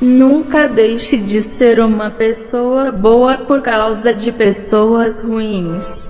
Nunca deixe de ser uma pessoa boa por causa de pessoas ruins.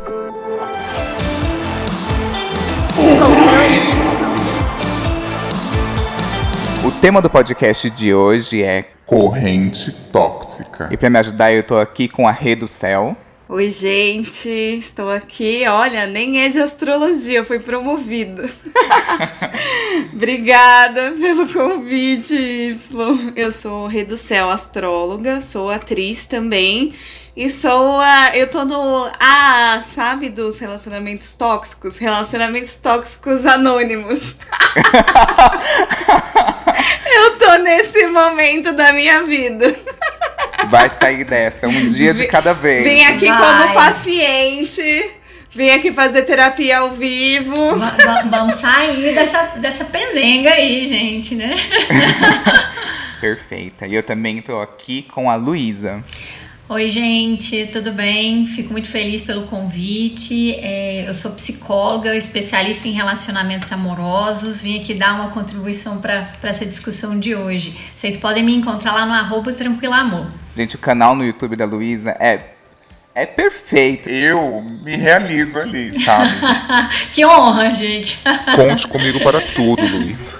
O tema do podcast de hoje é Corrente tóxica. E para me ajudar, eu tô aqui com a Rê do Céu. Oi, gente, estou aqui. Olha, nem é de astrologia, foi promovido. Obrigada pelo convite, Y. Eu sou Céu, astróloga, sou atriz também. E sou a. Eu tô no. A, sabe, dos relacionamentos tóxicos? Relacionamentos tóxicos anônimos. eu tô nesse momento da minha vida. Vai sair dessa, um dia de cada vez. Vem aqui Vai. como paciente. Vim aqui fazer terapia ao vivo. Va- va- Vamos sair dessa, dessa pendenga aí, gente, né? Perfeita. E eu também tô aqui com a Luísa. Oi, gente, tudo bem? Fico muito feliz pelo convite. É, eu sou psicóloga, especialista em relacionamentos amorosos. Vim aqui dar uma contribuição para essa discussão de hoje. Vocês podem me encontrar lá no arroba Tranquilo Amor. Gente, o canal no YouTube da Luísa é. É perfeito. Eu me realizo ali, sabe? que honra, gente! Conte comigo para tudo, Luiz.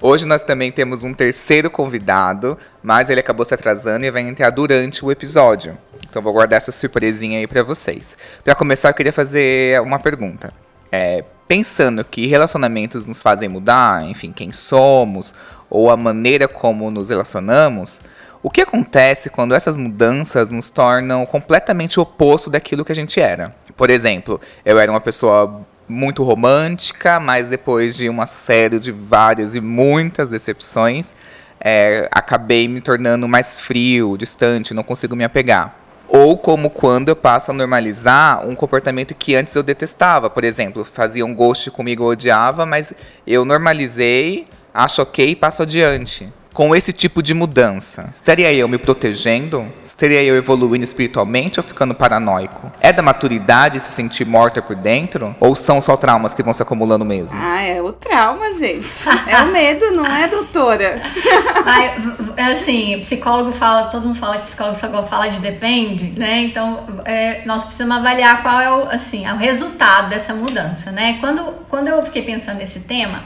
Hoje nós também temos um terceiro convidado, mas ele acabou se atrasando e vai entrar durante o episódio. Então vou guardar essa surpresinha aí pra vocês. Pra começar, eu queria fazer uma pergunta. É, pensando que relacionamentos nos fazem mudar, enfim, quem somos, ou a maneira como nos relacionamos, o que acontece quando essas mudanças nos tornam completamente oposto daquilo que a gente era? Por exemplo, eu era uma pessoa muito romântica, mas depois de uma série de várias e muitas decepções, é, acabei me tornando mais frio, distante, não consigo me apegar. Ou como quando eu passo a normalizar um comportamento que antes eu detestava. Por exemplo, fazia um ghost comigo, eu odiava, mas eu normalizei, acho ok e passo adiante. Com esse tipo de mudança, estaria eu me protegendo? Estaria eu evoluindo espiritualmente ou ficando paranoico? É da maturidade se sentir morta por dentro? Ou são só traumas que vão se acumulando mesmo? Ah, é o trauma, gente. É o medo, não é, doutora? Ai, é assim, psicólogo fala, todo mundo fala que psicólogo só fala de depende, né? Então, é, nós precisamos avaliar qual é o, assim, é o resultado dessa mudança, né? Quando, quando eu fiquei pensando nesse tema,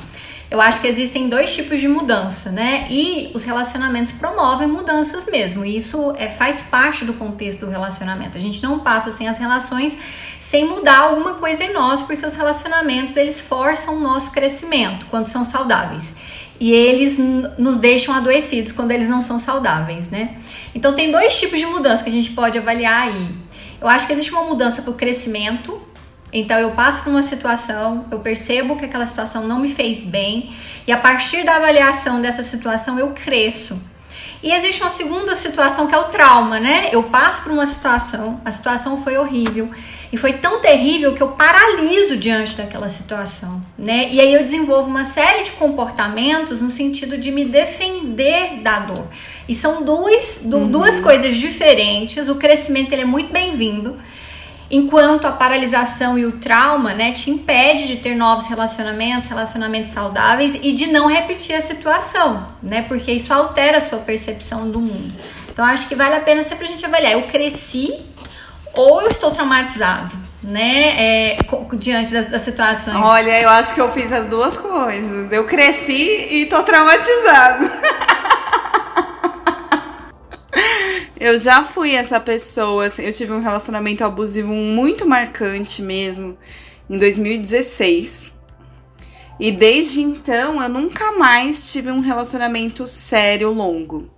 eu acho que existem dois tipos de mudança, né? E os relacionamentos promovem mudanças mesmo. E isso é, faz parte do contexto do relacionamento. A gente não passa sem as relações sem mudar alguma coisa em nós, porque os relacionamentos eles forçam o nosso crescimento quando são saudáveis e eles nos deixam adoecidos quando eles não são saudáveis, né? Então tem dois tipos de mudança que a gente pode avaliar aí. Eu acho que existe uma mudança para o crescimento. Então eu passo por uma situação, eu percebo que aquela situação não me fez bem e a partir da avaliação dessa situação eu cresço. E existe uma segunda situação que é o trauma, né? Eu passo por uma situação, a situação foi horrível e foi tão terrível que eu paraliso diante daquela situação, né? E aí eu desenvolvo uma série de comportamentos no sentido de me defender da dor. E são duas, du- duas coisas diferentes. O crescimento ele é muito bem-vindo, enquanto a paralisação e o trauma, né, te impede de ter novos relacionamentos, relacionamentos saudáveis e de não repetir a situação, né? Porque isso altera a sua percepção do mundo. Então acho que vale a pena sempre a gente avaliar. Eu cresci ou eu estou traumatizado, né? É, diante das, das situações. Olha, eu acho que eu fiz as duas coisas. Eu cresci e tô traumatizada. Eu já fui essa pessoa, assim, eu tive um relacionamento abusivo muito marcante mesmo, em 2016. E desde então eu nunca mais tive um relacionamento sério longo.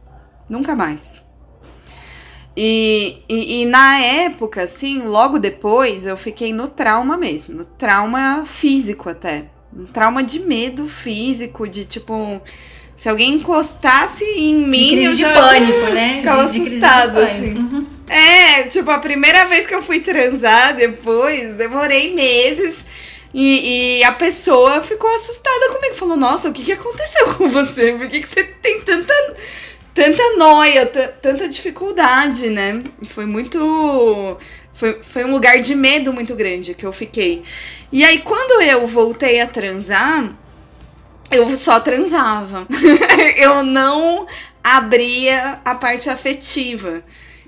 Nunca mais. E, e, e na época, assim, logo depois, eu fiquei no trauma mesmo, trauma físico até. Um trauma de medo físico, de tipo, se alguém encostasse em mim, eu crise de já pânico, né? ficava De- assustada. assim. Uhum. É, tipo, a primeira vez que eu fui transar depois, demorei meses. E, e a pessoa ficou assustada comigo. Falou, nossa, o que, que aconteceu com você? Por que, que você tem tanta, tanta noia, ta- tanta dificuldade, né? Foi muito. Foi, foi um lugar de medo muito grande que eu fiquei. E aí, quando eu voltei a transar, eu só transava. eu não abria a parte afetiva.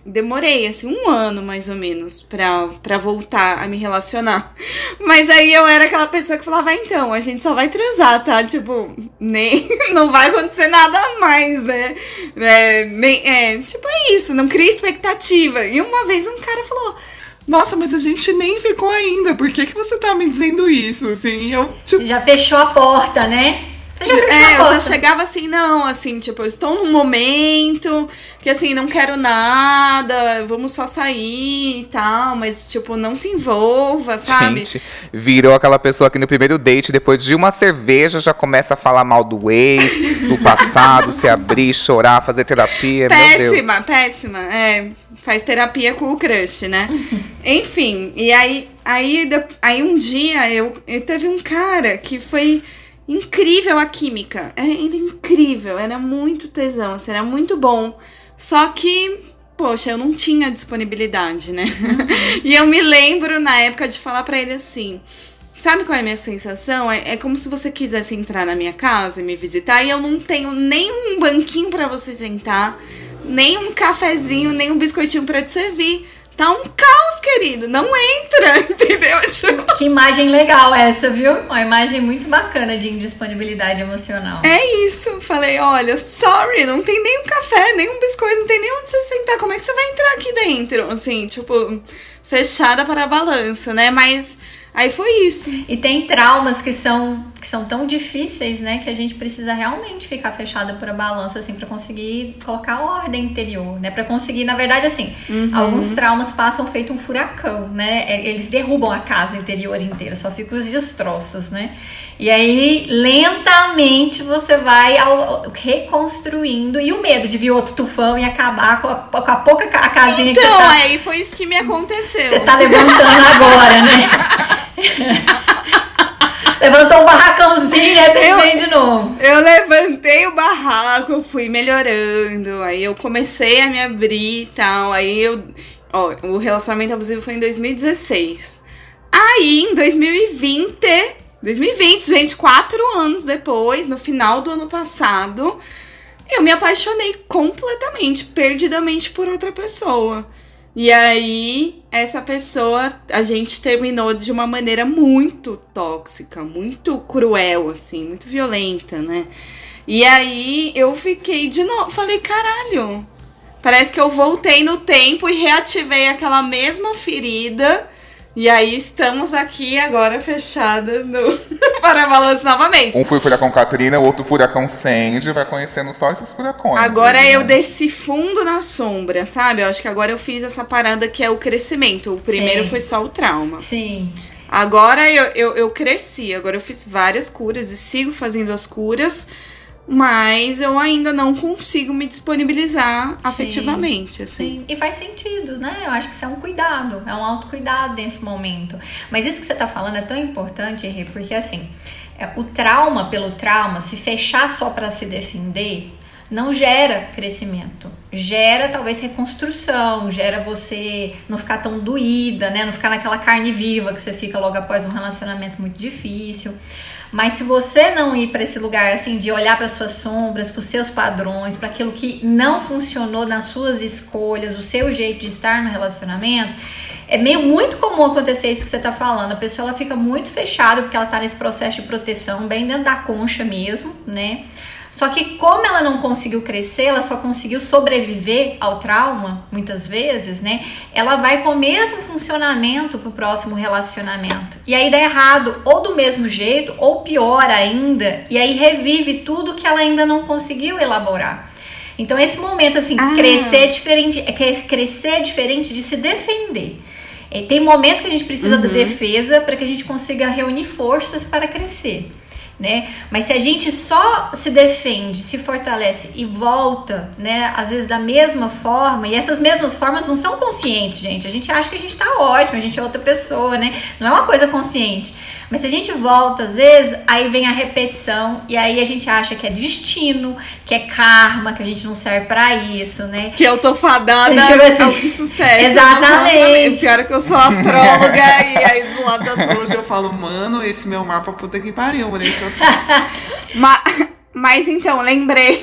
Demorei, assim, um ano mais ou menos pra, pra voltar a me relacionar. Mas aí eu era aquela pessoa que falava, ah, então, a gente só vai transar, tá? Tipo, nem. Não vai acontecer nada mais, né? É, nem, é, tipo, é isso, não cria expectativa. E uma vez um cara falou. Nossa, mas a gente nem ficou ainda. Por que, que você tá me dizendo isso? Assim, eu, tipo, Já fechou a porta, né? Já fechou a É, eu já porta. chegava assim, não, assim, tipo, eu estou num momento que assim, não quero nada, vamos só sair e tal, mas tipo, não se envolva, sabe? Gente, virou aquela pessoa que no primeiro date, depois de uma cerveja, já começa a falar mal do ex, do passado, se abrir, chorar, fazer terapia. Meu Deus. péssima, péssima. É, faz terapia com o crush, né? Enfim, e aí, aí, aí um dia eu, eu teve um cara que foi incrível a química. Era, era incrível, era muito tesão, assim, era muito bom. Só que, poxa, eu não tinha disponibilidade, né? e eu me lembro na época de falar pra ele assim. Sabe qual é a minha sensação? É, é como se você quisesse entrar na minha casa e me visitar e eu não tenho nem um banquinho pra você sentar, nem um cafezinho, nem um biscoitinho pra te servir. Tá um caos, querido. Não entra, entendeu? Tipo, Que imagem legal essa, viu? Uma imagem muito bacana de indisponibilidade emocional. É isso. Falei, olha, sorry, não tem nem um café, nem um biscoito, não tem nem onde você sentar. Como é que você vai entrar aqui dentro? Assim, tipo, fechada para a balança, né? Mas aí foi isso. E tem traumas que são, que são tão difíceis, né? Que a gente precisa realmente ficar fechada por a balança, assim, pra conseguir colocar ordem interior, né? Pra conseguir, na verdade, assim, alguns traumas passam feito um furacão, né? É, Eles derrubam a casa interior inteira, só ficam os destroços, né? E aí, lentamente, você vai ao- reconstruindo. E o medo de vir outro tufão e acabar com a, com a pouca ca- a casinha que você Então, tá, aí foi isso que me aconteceu. você tá levantando agora, né? Levantou um barracãozinho e Eu- de novo. Eu levantei o barraco, fui melhorando, aí eu comecei a me abrir e tal, aí eu... Ó, o relacionamento abusivo foi em 2016. Aí, em 2020... 2020, gente, quatro anos depois, no final do ano passado, eu me apaixonei completamente, perdidamente por outra pessoa. E aí, essa pessoa, a gente terminou de uma maneira muito tóxica, muito cruel, assim, muito violenta, né? E aí eu fiquei de novo, falei, caralho, parece que eu voltei no tempo e reativei aquela mesma ferida. E aí estamos aqui agora fechada no para-balanço novamente. Um foi furacão Katrina, o outro furacão Sandy, vai conhecendo só esses furacões. Agora né? eu desci fundo na sombra, sabe? Eu acho que agora eu fiz essa parada que é o crescimento. O primeiro Sim. foi só o trauma. Sim. Agora eu, eu, eu cresci, agora eu fiz várias curas e sigo fazendo as curas, mas eu ainda não consigo me disponibilizar afetivamente, assim. Sim. E faz sentido, né? Eu acho que isso é um cuidado, é um autocuidado nesse momento. Mas isso que você tá falando é tão importante, Henri, porque assim, é, o trauma pelo trauma, se fechar só para se defender, não gera crescimento. Gera talvez reconstrução, gera você não ficar tão doída, né? Não ficar naquela carne viva que você fica logo após um relacionamento muito difícil. Mas se você não ir para esse lugar assim de olhar para suas sombras, para os seus padrões, para aquilo que não funcionou nas suas escolhas, o seu jeito de estar no relacionamento, é meio muito comum acontecer isso que você tá falando. A pessoa ela fica muito fechada porque ela tá nesse processo de proteção, bem dentro da concha mesmo, né? Só que como ela não conseguiu crescer, ela só conseguiu sobreviver ao trauma, muitas vezes, né? Ela vai com o mesmo funcionamento pro próximo relacionamento. E aí dá errado, ou do mesmo jeito, ou pior ainda, e aí revive tudo que ela ainda não conseguiu elaborar. Então esse momento assim, Ah. crescer é diferente, é crescer é diferente de se defender. É, Tem momentos que a gente precisa da defesa para que a gente consiga reunir forças para crescer né? Mas se a gente só se defende, se fortalece e volta, né, às vezes da mesma forma, e essas mesmas formas não são conscientes, gente. A gente acha que a gente tá ótimo, a gente é outra pessoa, né? Não é uma coisa consciente. Mas se a gente volta, às vezes, aí vem a repetição, e aí a gente acha que é destino, que é karma, que a gente não serve pra isso, né? Que eu tô fadada Tipo assim, ao sucesso. exatamente. O pior é que eu sou astróloga e aí do lado da astrologia Hoje eu falo, mano, esse meu mapa puta que pariu, por isso assim. Ma- mas então, lembrei.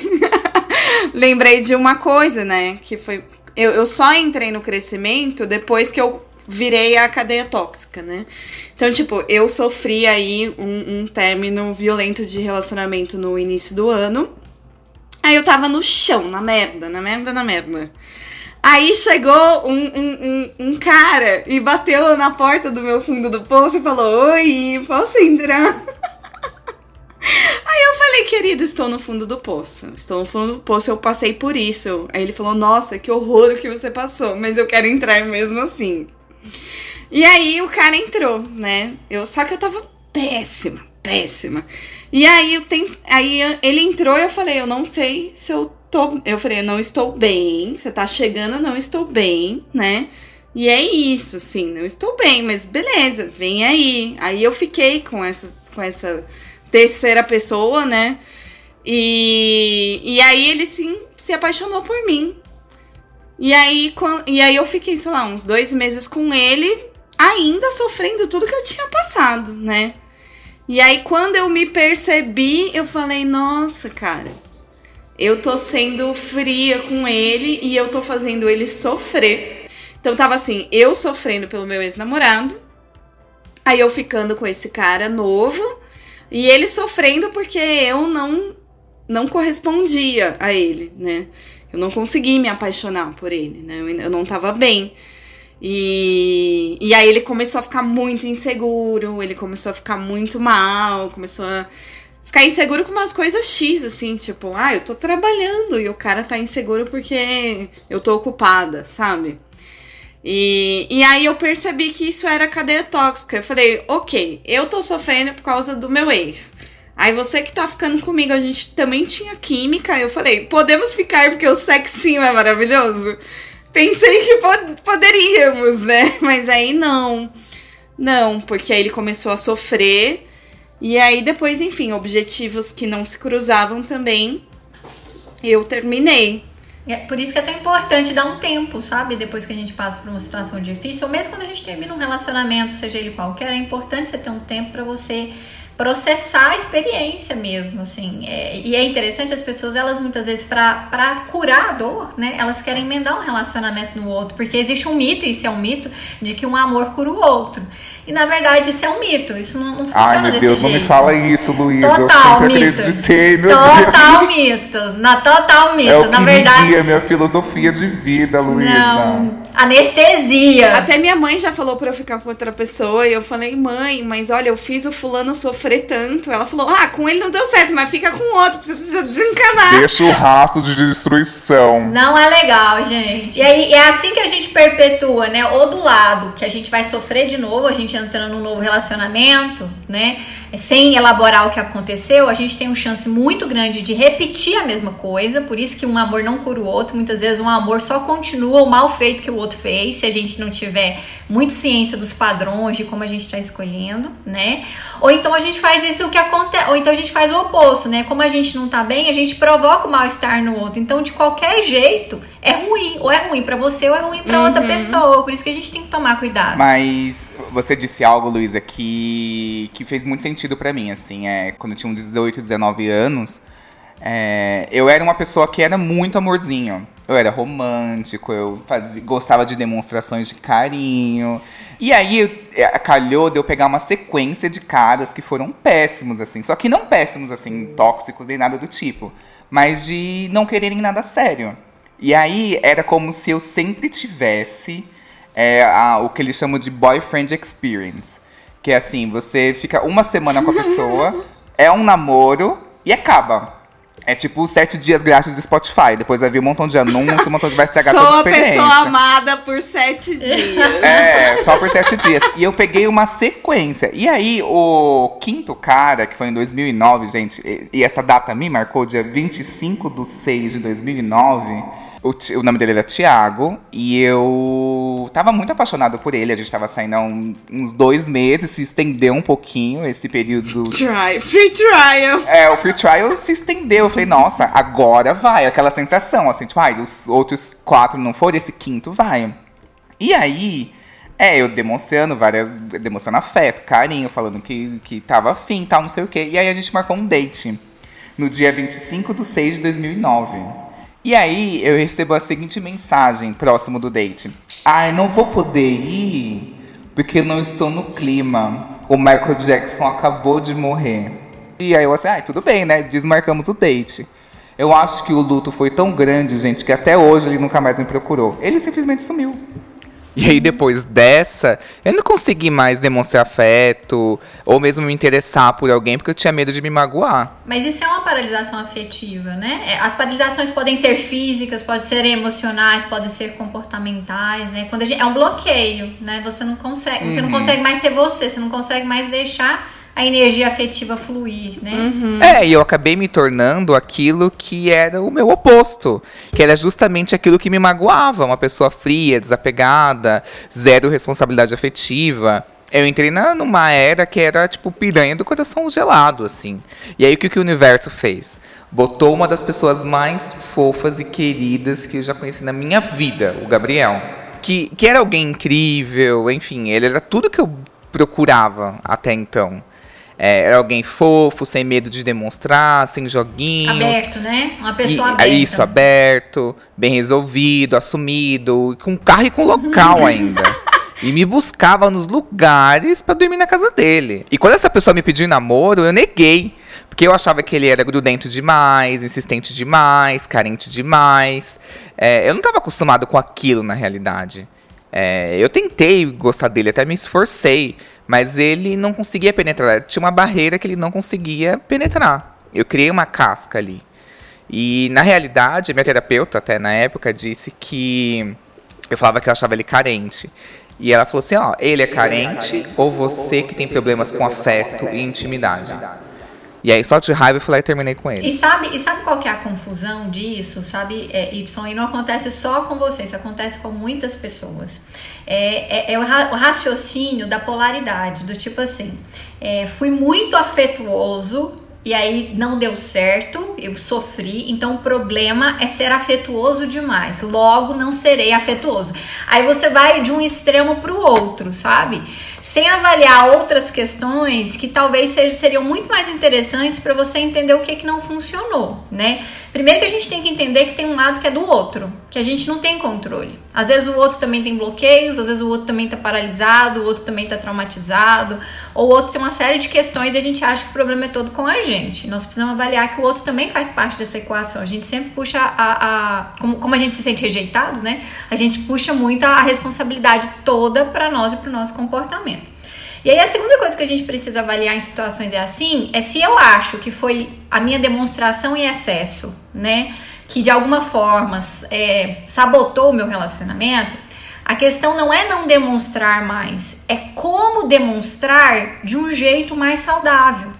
lembrei de uma coisa, né? Que foi. Eu, eu só entrei no crescimento depois que eu virei a cadeia tóxica, né? Então, tipo, eu sofri aí um, um término violento de relacionamento no início do ano. Aí eu tava no chão, na merda, na merda, na merda. Aí chegou um, um, um, um cara e bateu na porta do meu fundo do poço e falou: Oi, posso entrar? Aí eu falei, querido, estou no fundo do poço. Estou no fundo do poço, eu passei por isso. Aí ele falou, nossa, que horror o que você passou, mas eu quero entrar mesmo assim. E aí o cara entrou, né? Eu, só que eu tava péssima, péssima. E aí, eu tem, aí ele entrou e eu falei, eu não sei se eu tô. Eu falei, eu não estou bem. Você tá chegando, eu não estou bem, né? E é isso, assim, não estou bem, mas beleza, vem aí. Aí eu fiquei com essa, com essa terceira pessoa, né? E, e aí ele sim se apaixonou por mim. E aí, e aí eu fiquei, sei lá, uns dois meses com ele, ainda sofrendo tudo que eu tinha passado, né? E aí, quando eu me percebi, eu falei, nossa, cara, eu tô sendo fria com ele e eu tô fazendo ele sofrer. Então tava assim, eu sofrendo pelo meu ex-namorado, aí eu ficando com esse cara novo, e ele sofrendo porque eu não não correspondia a ele, né? Eu não consegui me apaixonar por ele, né? Eu, não tava bem. E, e aí ele começou a ficar muito inseguro, ele começou a ficar muito mal, começou a ficar inseguro com umas coisas X, assim, tipo, ah, eu tô trabalhando e o cara tá inseguro porque eu tô ocupada, sabe? E, e aí eu percebi que isso era cadeia tóxica. Eu falei, ok, eu tô sofrendo por causa do meu ex. Aí você que tá ficando comigo, a gente também tinha química. Eu falei, podemos ficar porque o sexinho é maravilhoso? Pensei que pod poderíamos, né? Mas aí não. Não, porque aí ele começou a sofrer. E aí depois, enfim, objetivos que não se cruzavam também. Eu terminei. É por isso que é tão importante dar um tempo, sabe? Depois que a gente passa por uma situação difícil, ou mesmo quando a gente termina um relacionamento, seja ele qualquer, é importante você ter um tempo para você processar a experiência mesmo, assim. É, e é interessante, as pessoas, elas muitas vezes, para curar a dor, né, elas querem emendar um relacionamento no outro, porque existe um mito, e isso é um mito, de que um amor cura o outro. E na verdade isso é um mito, isso não, não funciona Ai, meu Deus, jeito. não me fala isso, Luísa. Total eu sempre mito. acreditei, meu Total Deus. mito. Na total mito. É o na que verdade. guia, minha filosofia de vida, Luísa. Não. Anestesia. Até minha mãe já falou pra eu ficar com outra pessoa e eu falei, mãe, mas olha, eu fiz o fulano sofrer tanto. Ela falou, ah, com ele não deu certo, mas fica com outro, você precisa desencanar. Deixa o rastro de destruição. Não é legal, gente. E aí é assim que a gente perpetua, né? Ou do lado que a gente vai sofrer de novo, a gente entrando num novo relacionamento, né? Sem elaborar o que aconteceu, a gente tem uma chance muito grande de repetir a mesma coisa. Por isso que um amor não cura o outro. Muitas vezes um amor só continua o mal feito que o outro fez, se a gente não tiver muito ciência dos padrões de como a gente está escolhendo, né? Ou então a gente faz isso o que acontece, ou então a gente faz o oposto, né? Como a gente não tá bem, a gente provoca o mal-estar no outro. Então, de qualquer jeito, é ruim, ou é ruim para você ou é ruim para outra pessoa. Por isso que a gente tem que tomar cuidado. Mas você disse algo, Luísa, que, que fez muito sentido pra mim, assim, é, quando eu tinha uns 18, 19 anos, é, eu era uma pessoa que era muito amorzinho. Eu era romântico, eu fazia, gostava de demonstrações de carinho. E aí é, calhou de eu pegar uma sequência de caras que foram péssimos, assim. Só que não péssimos, assim, tóxicos nem nada do tipo. Mas de não quererem nada sério. E aí era como se eu sempre tivesse é, a- o que eles chamam de boyfriend experience. Que é assim, você fica uma semana com a pessoa, é um namoro e acaba. É tipo sete dias grátis do Spotify. Depois vai vir um montão de anúncios, um montão de vai estragar toda a Sou a experiência. pessoa amada por sete dias. É, só por sete dias. E eu peguei uma sequência. E aí, o quinto cara, que foi em 2009, gente, e- e essa data me marcou, dia 25 de 6 de 2009. O, o nome dele era Thiago. E eu tava muito apaixonado por ele. A gente tava saindo há um- uns dois meses, se estendeu um pouquinho esse período Try, free trial. é, o free trial se estendeu. Eu falei, nossa, agora vai. Aquela sensação, assim, tipo, ai, os outros quatro não foram, esse quinto vai. E aí, é, eu demonstrando várias. Demonstrando afeto, carinho, falando que, que tava afim e tal, não sei o quê. E aí a gente marcou um date no dia 25 de 6 de 2009. E aí eu recebo a seguinte mensagem próximo do date. Ai, não vou poder ir porque não estou no clima. O Michael Jackson acabou de morrer. E aí eu assim, ai, tudo bem, né? Desmarcamos o date. Eu acho que o luto foi tão grande, gente, que até hoje ele nunca mais me procurou. Ele simplesmente sumiu. E aí, depois dessa, eu não consegui mais demonstrar afeto ou mesmo me interessar por alguém porque eu tinha medo de me magoar. Mas isso é uma paralisação afetiva, né? É, As paralisações podem ser físicas, podem ser emocionais, podem ser comportamentais, né? Quando a gente, é um bloqueio, né? Você não consegue, você não consegue mais ser você, você não consegue mais deixar a energia afetiva fluir, né? É, e eu acabei me tornando aquilo que era o meu oposto. Que era justamente aquilo que me magoava. Uma pessoa fria, desapegada, zero responsabilidade afetiva. Eu entrei na, numa era que era, tipo, piranha do coração gelado, assim. E aí, o que, que o universo fez? Botou uma das pessoas mais fofas e queridas que eu já conheci na minha vida, o Gabriel. Que, que era alguém incrível, enfim, ele era tudo que eu procurava até então. É, era alguém fofo, sem medo de demonstrar, sem joguinhos. Aberto, né? Uma pessoa E- aberta. Isso, aberto, bem resolvido, assumido, com carro e com local ainda. E me buscava nos lugares pra dormir na casa dele. E quando essa pessoa me pediu namoro, eu neguei. Porque eu achava que ele era grudento demais, insistente demais, carente demais. É, eu não estava acostumado com aquilo na realidade. É, eu tentei gostar dele, até me esforcei. Mas ele não conseguia penetrar. Tinha uma barreira que ele não conseguia penetrar. Eu criei uma casca ali. E na realidade, minha terapeuta, até na época, disse que eu falava que eu achava ele carente. E ela falou assim: ó, ele é carente ou você que tem problemas com afeto e intimidade. E aí, só de raiva, eu fui lá e terminei com ele. E sabe, e sabe qual que é a confusão disso? Sabe, é, Y, e não acontece só com você, isso acontece com muitas pessoas. É, é, é o, ra- o raciocínio da polaridade, do tipo assim, é, fui muito afetuoso e aí não deu certo, eu sofri, então o problema é ser afetuoso demais, logo não serei afetuoso. Aí você vai de um extremo para o outro, sabe? Sem avaliar outras questões que talvez seriam muito mais interessantes para você entender o que, que não funcionou, né? Primeiro que a gente tem que entender que tem um lado que é do outro, que a gente não tem controle. Às vezes o outro também tem bloqueios, às vezes o outro também tá paralisado, o outro também tá traumatizado, ou o outro tem uma série de questões e a gente acha que o problema é todo com a gente. Nós precisamos avaliar que o outro também faz parte dessa equação. A gente sempre puxa a. a como, como a gente se sente rejeitado, né? A gente puxa muito a responsabilidade toda para nós e para o nosso comportamento. E aí a segunda coisa que a gente precisa avaliar em situações é assim, é se eu acho que foi a minha demonstração em excesso, né? Que de alguma forma é, sabotou o meu relacionamento. A questão não é não demonstrar mais, é como demonstrar de um jeito mais saudável.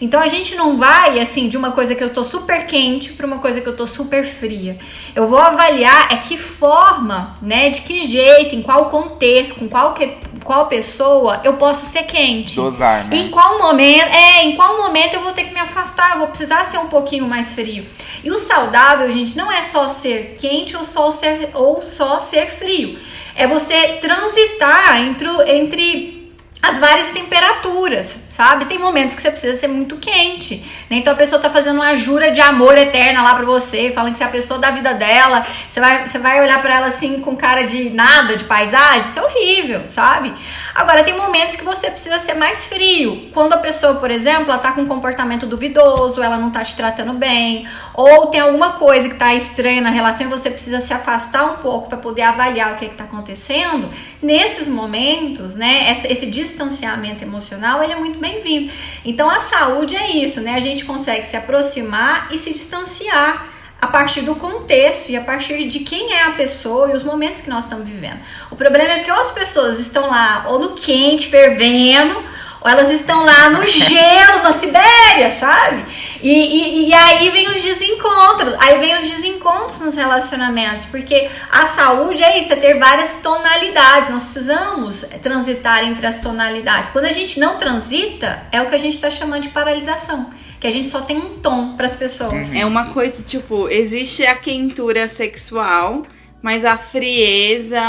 Então a gente não vai assim de uma coisa que eu tô super quente para uma coisa que eu tô super fria. Eu vou avaliar é que forma, né, de que jeito, em qual contexto, com qual que, qual pessoa eu posso ser quente. Dosar, né? Em qual momento, é, em qual momento eu vou ter que me afastar, vou precisar ser um pouquinho mais frio. E o saudável, gente, não é só ser quente ou só ser ou só ser frio. É você transitar entre, entre as várias temperaturas, sabe? Tem momentos que você precisa ser muito quente, né? Então a pessoa tá fazendo uma jura de amor eterna lá pra você, falando que você é a pessoa da vida dela, você vai, você vai olhar pra ela assim com cara de nada, de paisagem, isso é horrível, sabe? Agora tem momentos que você precisa ser mais frio. Quando a pessoa, por exemplo, ela tá com um comportamento duvidoso, ela não tá te tratando bem, ou tem alguma coisa que tá estranha na relação e você precisa se afastar um pouco pra poder avaliar o que, que tá acontecendo. Nesses momentos, né, essa- esse distanciamento emocional, ele é muito bem-vindo. Então a saúde é isso, né? A gente consegue se aproximar e se distanciar a partir do contexto e a partir de quem é a pessoa e os momentos que nós estamos vivendo. O problema é que ou as pessoas estão lá ou no quente, fervendo, ou elas estão lá no gelo, na Sibéria, sabe? E, e, e aí vem os desencontros, aí vem os desencontros nos relacionamentos, porque a saúde é isso, é ter várias tonalidades, nós precisamos transitar entre as tonalidades. Quando a gente não transita, é o que a gente está chamando de paralisação, que a gente só tem um tom para as pessoas. É uma coisa, tipo, existe a quentura sexual, mas a frieza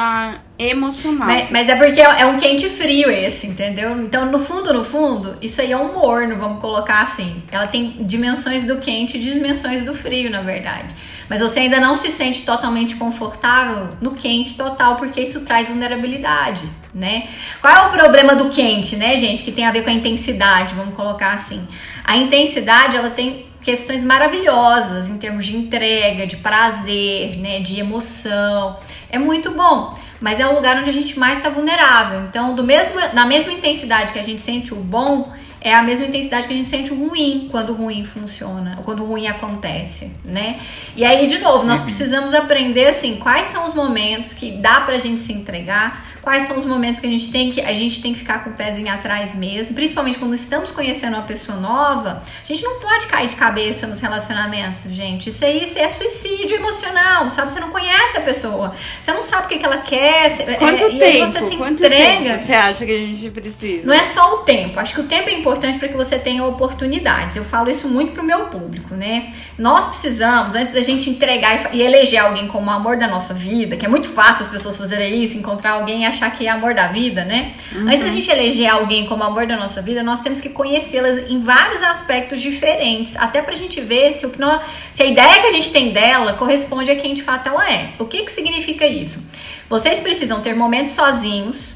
emocional. Mas, mas é porque é um quente frio esse, entendeu? Então, no fundo, no fundo, isso aí é um morno, vamos colocar assim. Ela tem dimensões do quente e dimensões do frio, na verdade. Mas você ainda não se sente totalmente confortável no quente total, porque isso traz vulnerabilidade, né? Qual é o problema do quente, né, gente? Que tem a ver com a intensidade, vamos colocar assim. A intensidade, ela tem questões maravilhosas em termos de entrega, de prazer, né, de emoção. É muito bom, mas é o lugar onde a gente mais está vulnerável. Então, do mesmo, na mesma intensidade que a gente sente o bom, é a mesma intensidade que a gente sente o ruim quando o ruim funciona, quando o ruim acontece, né? E aí, de novo, nós precisamos aprender assim, quais são os momentos que dá pra gente se entregar, quais são os momentos que a gente tem que a gente tem que ficar com o pezinho atrás mesmo, principalmente quando estamos conhecendo uma pessoa nova, a gente não pode cair de cabeça nos relacionamentos, gente. Isso aí isso é suicídio emocional, sabe? Você não conhece a pessoa, você não sabe o que, que ela quer. Quanto é, tempo? você se Quanto entrega. tempo você acha que a gente precisa? Não é só o tempo. Acho que o tempo é importante para que você tenha oportunidades. Eu falo isso muito pro meu público, né? Nós precisamos, antes da gente entregar e e eleger alguém como o amor da nossa vida, que é muito fácil as pessoas fazerem isso, encontrar alguém e achar que é amor da vida, né? Antes da gente eleger alguém como amor da nossa vida, nós temos que conhecê-las em vários aspectos diferentes, até pra gente ver se o que nós, se a ideia que a gente tem dela corresponde a quem de fato ela é. O que que significa isso? Vocês precisam ter momentos sozinhos,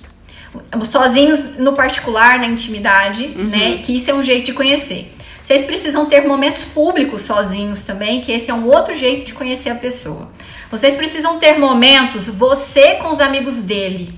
sozinhos no particular, na intimidade, né? Que isso é um jeito de conhecer. Vocês precisam ter momentos públicos sozinhos também, que esse é um outro jeito de conhecer a pessoa. Vocês precisam ter momentos você com os amigos dele.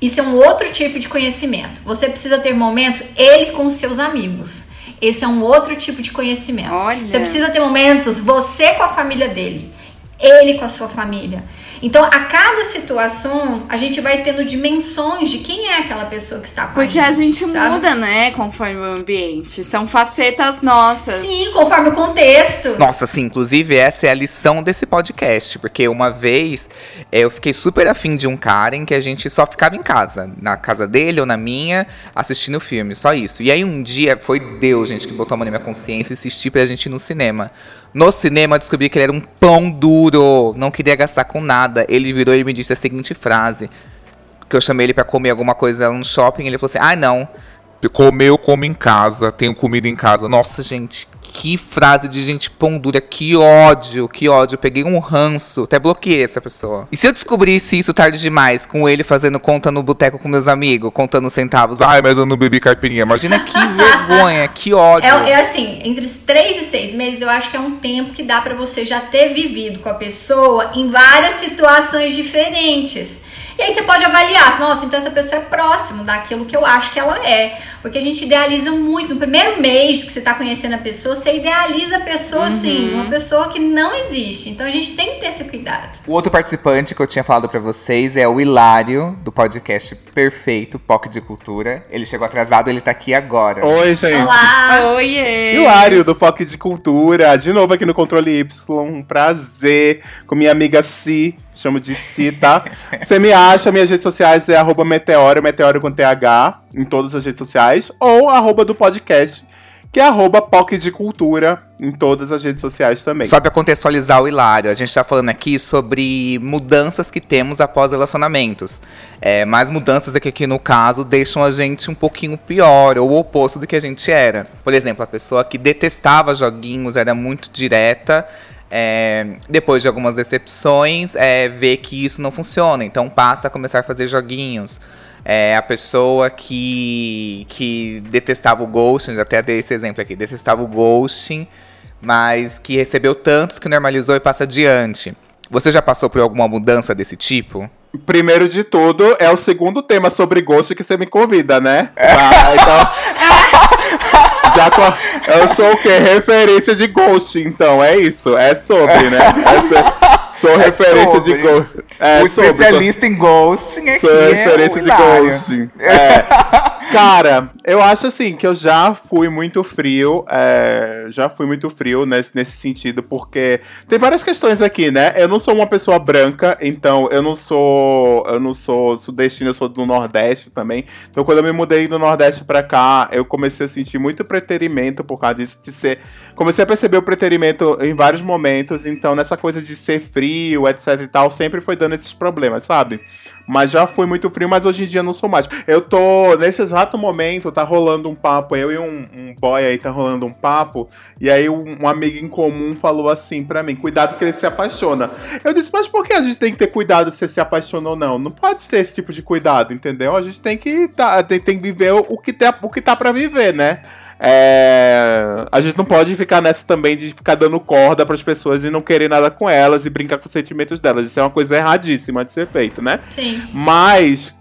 Isso é um outro tipo de conhecimento. Você precisa ter momentos ele com os seus amigos. Esse é um outro tipo de conhecimento. Olha. Você precisa ter momentos você com a família dele, ele com a sua família. Então, a cada situação, a gente vai tendo dimensões de quem é aquela pessoa que está com Porque a a gente, gente sabe? muda, né, conforme o ambiente. São facetas nossas. Sim, conforme o contexto. Nossa, sim, inclusive essa é a lição desse podcast, porque uma vez eh, eu fiquei super afim de um cara em que a gente só ficava em casa, na casa dele ou na minha, assistindo o filme, só isso. E aí um dia foi Deus, gente, que botou a mão na minha consciência e insistiu pra gente ir no cinema. No cinema eu descobri que ele era um pão duro, não queria gastar com nada. Ele virou e me disse a seguinte frase: que eu chamei ele pra comer alguma coisa no shopping, ele falou assim: "Ah, não, Comer eu como em casa, tenho comida em casa. Nossa, gente, que frase de gente pão dura, que ódio, que ódio. Eu peguei um ranço, até bloqueei essa pessoa. E se eu descobrisse isso tarde demais, com ele fazendo conta no boteco com meus amigos, contando centavos? ai, mas eu não bebi caipirinha. Imagina que vergonha, que ódio. É, é assim, entre os três e seis meses, eu acho que é um tempo que dá pra você já ter vivido com a pessoa em várias situações diferentes. E aí você pode avaliar, nossa, então essa pessoa é próximo daquilo que eu acho que ela é. Porque a gente idealiza muito. No primeiro mês que você tá conhecendo a pessoa, você idealiza a pessoa assim, uma pessoa que não existe. Então a gente tem que ter esse cuidado. O outro participante que eu tinha falado pra vocês é o Hilário, do podcast Perfeito, POC de Cultura. Ele chegou atrasado, ele tá aqui agora. Oi, gente. Olá! Oiê! Hilário do POC de Cultura, de novo aqui no Controle Y, um prazer com minha amiga Si, chamo de Si, tá? Você me acha, minhas redes sociais é arroba meteoro, meteoro com TH, em todas as redes sociais, ou arroba do podcast, que é arroba POC de Cultura, em todas as redes sociais também. Só pra contextualizar o Hilário, a gente tá falando aqui sobre mudanças que temos após relacionamentos. É, mudanças aqui, que no caso deixam a gente um pouquinho pior, ou o oposto do que a gente era. Por exemplo, a pessoa que detestava joguinhos, era muito direta. É, depois de algumas decepções, é, vê que isso não funciona, então passa a começar a fazer joguinhos. É, a pessoa que, que detestava o ghosting, até dei esse exemplo aqui, detestava o ghosting, mas que recebeu tantos que normalizou e passa adiante. Você já passou por alguma mudança desse tipo? Primeiro de tudo, é o segundo tema sobre gosto que você me convida, né? Tá, então. Já eu sou o quê? Referência de Ghost, então, é isso. É sobre, né? É so- sou referência sobre. de Ghost. É o sobre, especialista em ghosting aqui Sou, sou é referência o de Hilário. Ghost. É. Cara, eu acho assim que eu já fui muito frio. é, já fui muito frio nesse, nesse sentido, porque tem várias questões aqui, né? Eu não sou uma pessoa branca, então eu não sou. Eu não sou sudestino, eu sou do Nordeste também. Então, quando eu me mudei do Nordeste pra cá, eu comecei a sentir muito preterimento por causa disso, de ser. Comecei a perceber o preterimento em vários momentos, então nessa coisa de ser frio, etc e tal, sempre foi dando esses problemas, sabe? Mas já fui muito frio, mas hoje em dia não sou mais. Eu tô, nesse exato momento tá rolando um papo, eu e um, um boy aí tá rolando um papo, e aí um, um amigo em comum falou assim pra mim, cuidado que ele se apaixona. Eu disse, mas por que a gente tem que ter cuidado se se apaixona ou não? Não pode ter esse tipo de cuidado, entendeu? A gente tem que, tá, tem, tem que viver o que, tem, o que tá pra viver, né? É, a gente não pode ficar nessa também de ficar dando corda para as pessoas e não querer nada com elas e brincar com os sentimentos delas. Isso é uma coisa erradíssima de ser feito, né? Sim. Mas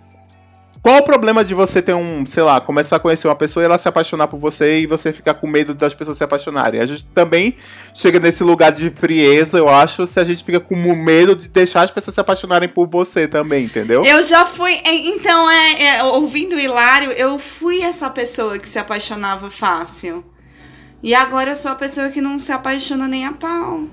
qual o problema de você ter um, sei lá, começar a conhecer uma pessoa e ela se apaixonar por você e você ficar com medo das pessoas se apaixonarem? A gente também chega nesse lugar de frieza, eu acho, se a gente fica com medo de deixar as pessoas se apaixonarem por você também, entendeu? Eu já fui. é, Então, é, é, ouvindo o Hilário, eu fui essa pessoa que se apaixonava fácil. E agora eu sou a pessoa que não se apaixona nem a pau.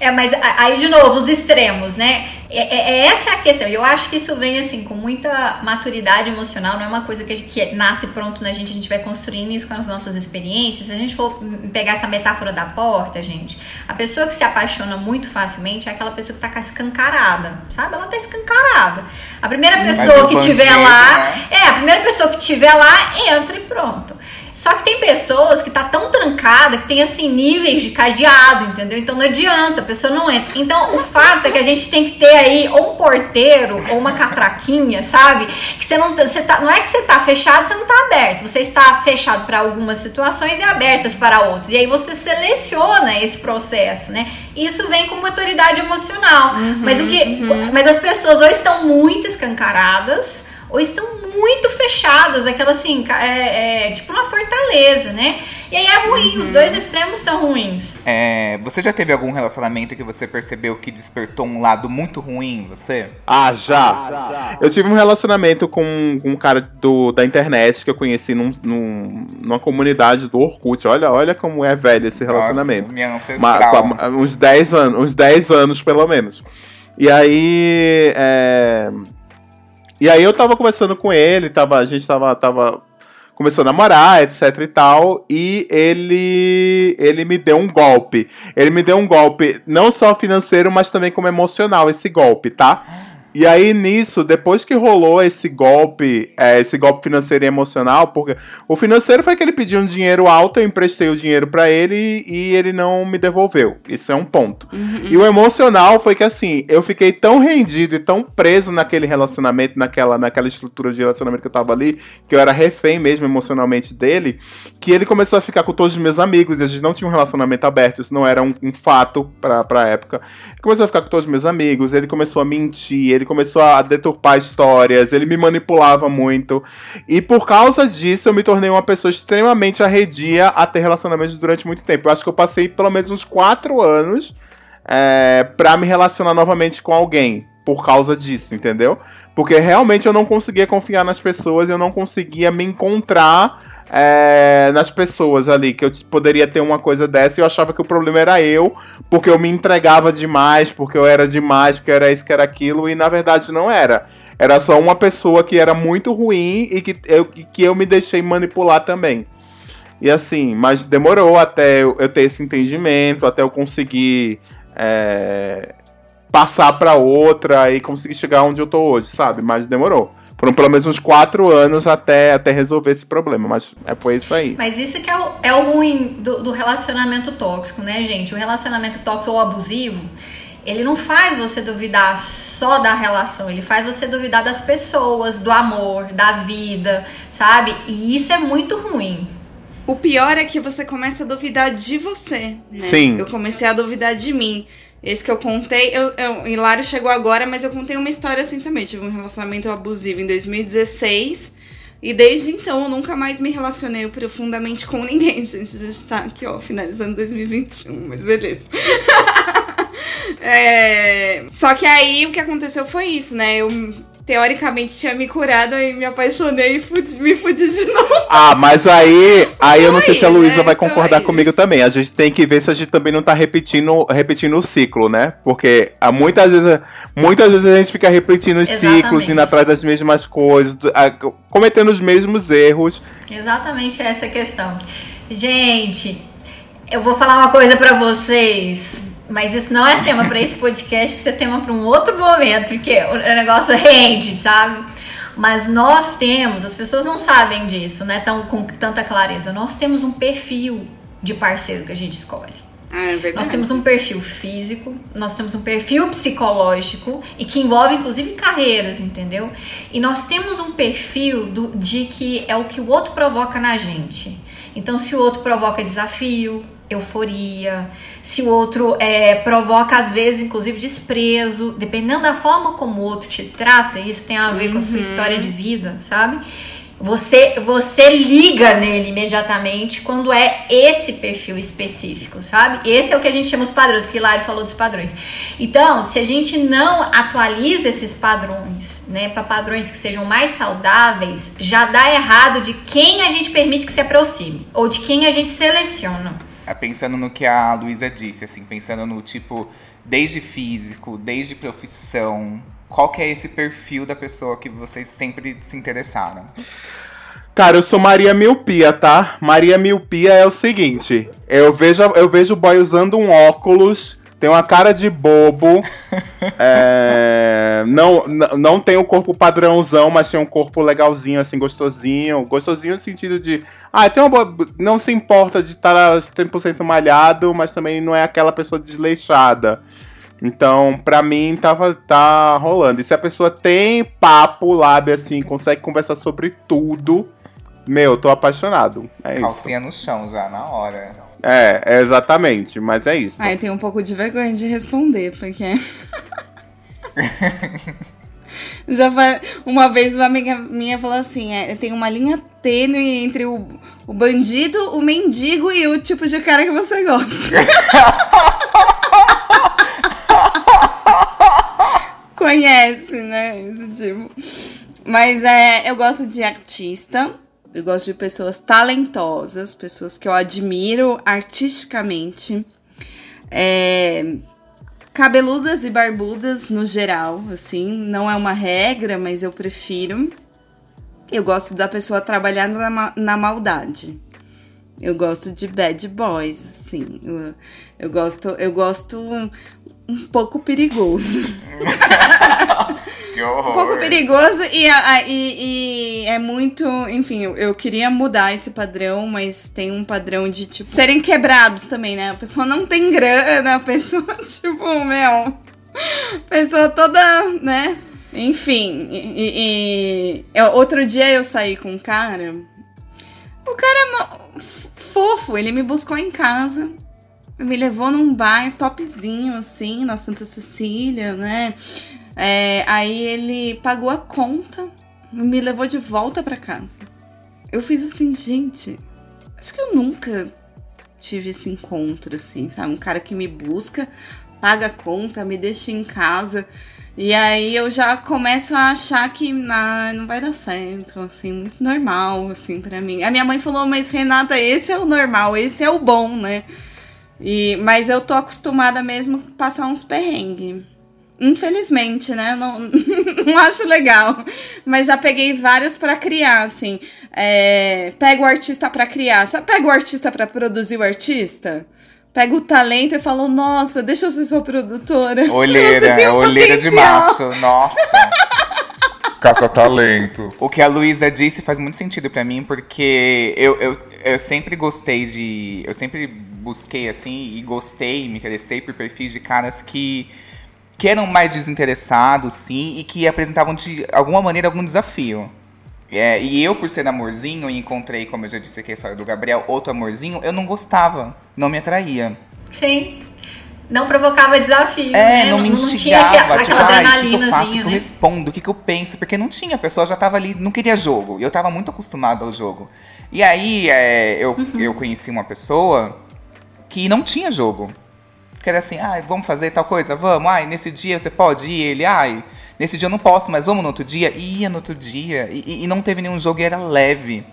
É, mas aí de novo, os extremos, né? É, é- é essa a questão. E eu acho que isso vem assim com muita maturidade emocional, não é uma coisa que, a gente- que nasce pronto na gente, a gente vai construindo isso com as nossas experiências. Se a gente for hum, pegar essa metáfora da porta, gente, a pessoa que se apaixona muito facilmente é aquela pessoa que tá escancarada, sabe? Ela tá escancarada. A primeira pessoa um que tiver lá, né? é, a primeira pessoa que tiver lá, entra e pronto. Só que tem pessoas que tá tão trancada que tem assim níveis de cadeado, entendeu? Então não adianta, a pessoa não entra. Então o fato é que a gente tem que ter aí ou um porteiro ou uma catraquinha, sabe? Que você não tá, você tá, não é que você tá fechado, você não tá aberto. Você está fechado para algumas situações e abertas para outras. E aí você seleciona esse processo, né? Isso vem com maturidade emocional. mas o que, mas as pessoas ou estão muito escancaradas ou estão muito fechadas, aquela assim, é, é tipo uma fortaleza, né? E aí é ruim, os dois extremos são ruins. É, você já teve algum relacionamento que você percebeu que despertou um lado muito ruim em você? Ah, já. Eu tive um relacionamento com, com um cara do, da internet que eu conheci num, num- numa comunidade do Orkut. Olha, olha como é velho esse relacionamento. Nossa, minha ancestral. com a- uns 10 anos, uns 10 anos pelo menos. E aí. é, E aí eu tava conversando com ele, tava, a gente tava, tava começou a namorar, etc e tal, e ele ele me deu um golpe. Ele me deu um golpe não só financeiro, mas também como emocional esse golpe, tá? E aí, nisso, depois que rolou esse golpe, é, esse golpe financeiro e emocional, porque o financeiro foi que ele pediu um dinheiro alto, eu emprestei o dinheiro pra ele e ele não me devolveu. Isso é um ponto. E o emocional foi que, assim, eu fiquei tão rendido e tão preso naquele relacionamento, naquela, naquela estrutura de relacionamento que eu tava ali, que eu era refém mesmo emocionalmente dele, que ele começou a ficar com todos os meus amigos e a gente não tinha um relacionamento aberto, isso não era um, um fato pra, pra época. Ele começou a ficar com todos os meus amigos, ele começou a mentir, ele começou a deturpar histórias, ele me manipulava muito. E por causa disso, eu me tornei uma pessoa extremamente arredia a ter relacionamentos durante muito tempo. Eu acho que eu passei pelo menos uns quatro anos é, pra me relacionar novamente com alguém. Por causa disso, entendeu? Porque realmente eu não conseguia confiar nas pessoas, eu não conseguia me encontrar é, nas pessoas ali, que eu poderia ter uma coisa dessa e eu achava que o problema era eu, porque eu me entregava demais, porque eu era demais, porque era isso, que era aquilo, e na verdade não era. Era só uma pessoa que era muito ruim e que eu, que eu me deixei manipular também. E assim, mas demorou até eu ter esse entendimento, até eu conseguir é, passar pra outra e conseguir chegar onde eu tô hoje, sabe? Mas demorou. Foram pelo menos uns quatro anos até, até resolver esse problema, mas é, foi isso aí. Mas isso que é o, é o ruim do, do relacionamento tóxico, né, gente? O relacionamento tóxico ou abusivo, ele não faz você duvidar só da relação, ele faz você duvidar das pessoas, do amor, da vida, sabe? E isso é muito ruim. O pior é que você começa a duvidar de você, né? Sim. Eu comecei a duvidar de mim. Esse que eu contei, eu, eu, Hilário chegou agora, mas eu contei uma história assim também. Tive um relacionamento abusivo em 2016. E desde então eu nunca mais me relacionei profundamente com ninguém. Gente, a gente tá aqui, ó, finalizando 2021, mas beleza. É, Só que aí o que aconteceu foi isso, né? Eu teoricamente tinha me curado, aí me apaixonei e fudi- me fudi de novo. Ah, mas aí, aí eu não sei se a Aí, Luísa né? vai Então concordar isso. comigo também. A gente tem que ver se a gente também não tá repetindo, repetindo o ciclo, né? Porque há muitas vezes, muitas vezes a gente fica repetindo os Exatamente. ciclos, indo atrás das mesmas coisas, cometendo os mesmos erros. Exatamente essa questão. Gente, eu vou falar uma coisa pra vocês, mas isso não é tema pra esse podcast, que isso é tema pra um outro momento, porque o negócio rende, sabe? Mas nós temos, as pessoas não sabem disso, né? Tão com tanta clareza. Nós temos um perfil de parceiro que a gente escolhe. Ah, é. Nós temos um perfil físico, nós temos um perfil psicológico e que envolve inclusive carreiras, entendeu? E nós temos um perfil do, de que é o que o outro provoca na gente. Então, se o outro provoca desafio, euforia, se o outro é, provoca, às vezes, inclusive, desprezo, dependendo da forma como o outro te trata, isso tem a ver com a sua história de vida, sabe? Você, você liga nele imediatamente quando é esse perfil específico, sabe? Esse é o que a gente chama os padrões, que o Hilário falou dos padrões. Então, se a gente não atualiza esses padrões, né, para padrões que sejam mais saudáveis, já dá errado de quem a gente permite que se aproxime ou de quem a gente seleciona. É, Pensando no que a Luísa disse, assim, pensando no tipo, desde físico, desde profissão, qual que é esse perfil da pessoa que vocês sempre se interessaram? Cara, eu sou Maria Miopia, tá? Maria Miopia é o seguinte: eu vejo, eu vejo o boy usando um óculos, tem uma cara de bobo, é, não, não tem o corpo padrãozão, mas tem um corpo legalzinho, assim, gostosinho. Gostosinho no sentido de. Ah, tem uma boa. Não se importa de estar 100% malhado, mas também não é aquela pessoa desleixada. Então, pra mim, tava, tá rolando. E se a pessoa tem papo, lábio, assim, consegue conversar sobre tudo, meu, tô apaixonado. É isso. Calcinha no chão já, na hora. É, é exatamente, mas é isso. Ah, eu tenho um pouco de vergonha de responder, porque. Já fa- uma vez uma amiga minha falou assim: é, tem uma linha tênue entre o, o bandido, o mendigo e o tipo de cara que você gosta. Conhece, né? Esse tipo. Mas é, eu gosto de artista, eu gosto de pessoas talentosas, pessoas que eu admiro artisticamente. É, cabeludas e barbudas no geral, assim, não é uma regra, mas eu prefiro. Eu gosto da pessoa trabalhar na, na maldade. Eu gosto de bad boys, assim. Eu, eu gosto, eu gosto um, pouco perigoso. Um pouco perigoso e, a- a- e- e é muito. Enfim, eu, queria mudar esse padrão, mas tem um padrão de, tipo, serem quebrados também, né? A pessoa não tem grana, a pessoa, tipo, meu. Pessoa toda, né? Enfim, e, e- outro dia eu saí com um cara. O cara é fofo, ele me buscou em casa. Me levou num bar topzinho, assim, na Santa Cecília, né? É, aí ele pagou a conta e me levou de volta pra casa. Eu fiz assim, gente, acho que eu nunca tive esse encontro, assim, sabe? Um cara que me busca, paga a conta, me deixa em casa. E aí eu já começo a achar que ah, não vai dar certo, assim, muito normal, assim, pra mim. A minha mãe falou, mas Renata, esse é o normal, esse é o bom, né? E, mas eu tô acostumada mesmo a passar uns perrengues. Infelizmente, né? Não, não acho legal. Mas já peguei vários pra criar, assim. É, pega o artista pra criar. Sabe, pega o artista pra produzir o artista? Pega o talento e falo, nossa, deixa eu ser sua produtora. Olheira, um olheira de potencial." macho. Nossa. Caça-talentos. O que a Luísa disse faz muito sentido pra mim, porque eu, eu, eu sempre gostei de. Eu sempre busquei, assim, e gostei, me interessei por perfis de caras que, que eram mais desinteressados, sim, e que apresentavam de alguma maneira algum desafio. É, e eu, por ser amorzinho, e encontrei, como eu já disse aqui a história do Gabriel, outro amorzinho, eu não gostava, não me atraía. Sim. Não provocava desafio. É, né? não me tinha instigava, aquela, tipo, aquela ai, o que, que eu faço, o que, que eu né? respondo, o que, que eu penso, porque não tinha, a pessoa já tava ali, não queria jogo, e eu tava muito acostumado ao jogo. E aí, é, eu, Uhum. eu conheci uma pessoa que não tinha jogo. Que era assim, ai, vamos fazer tal coisa, vamos, ai, nesse dia você pode ir, ele, ai, nesse dia eu não posso, mas vamos no outro dia? E ia no outro dia, e, e- não teve nenhum jogo e era leve.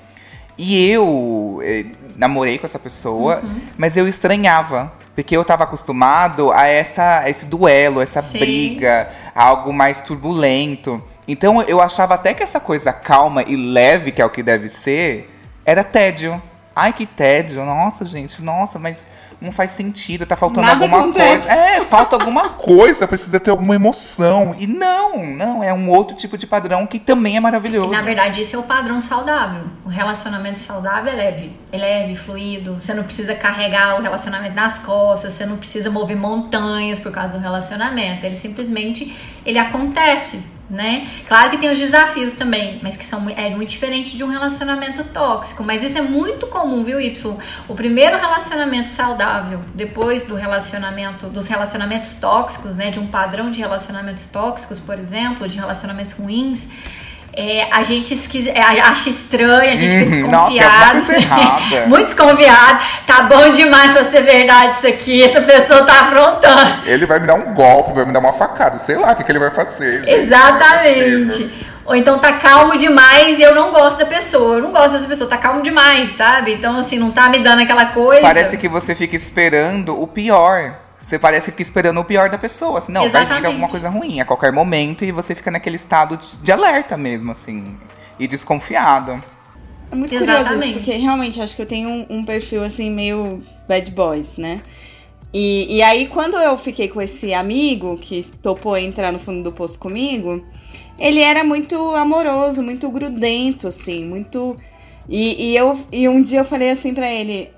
E eu eh, namorei com essa pessoa, Uhum. mas eu estranhava. Porque eu tava acostumado a, essa, a esse duelo, essa Sim. briga, a algo mais turbulento. Então eu achava até que essa coisa calma e leve, que é o que deve ser, era tédio. Ai, que tédio. Nossa, gente, nossa, mas não faz sentido, tá faltando Nada alguma acontece. coisa. É, falta alguma coisa, precisa ter alguma emoção. E não, não, é um outro tipo de padrão que também é maravilhoso. Na verdade, esse é o padrão saudável. O relacionamento saudável é leve. É leve, fluido. Você não precisa carregar o relacionamento nas costas, você não precisa mover montanhas por causa do relacionamento. Ele simplesmente ele acontece, né? Claro que tem os desafios também, mas que são é muito diferente de um relacionamento tóxico. Mas isso é muito comum, viu, Y? O primeiro relacionamento saudável, depois do relacionamento, dos relacionamentos tóxicos, né? De um padrão de relacionamentos tóxicos, por exemplo, de relacionamentos ruins. É, a gente é, acha estranho, a gente fica Uhum, alguma desconfiado. errada. Muito desconfiado. Tá bom demais pra ser verdade isso aqui. Essa pessoa tá aprontando. Ele vai me dar um golpe, vai me dar uma facada, sei lá o que, que ele vai fazer. gente. Exatamente. Ou então tá calmo demais e eu não gosto da pessoa. Eu não gosto dessa pessoa, tá calmo demais, sabe? Então, assim, não tá me dando aquela coisa. Parece que você fica esperando o pior. Você parece que fica esperando o pior da pessoa. Assim, não, vai vir Exatamente. alguma coisa ruim a qualquer momento e você fica naquele estado de, de alerta mesmo, assim. E desconfiado. É muito curioso isso, Exatamente. porque realmente acho que eu tenho um, um perfil assim meio bad boys, né? E, e aí, quando eu fiquei com esse amigo que topou entrar no fundo do poço comigo, ele era muito amoroso, muito grudento, assim, muito. E, e, eu, e um dia eu falei assim pra ele: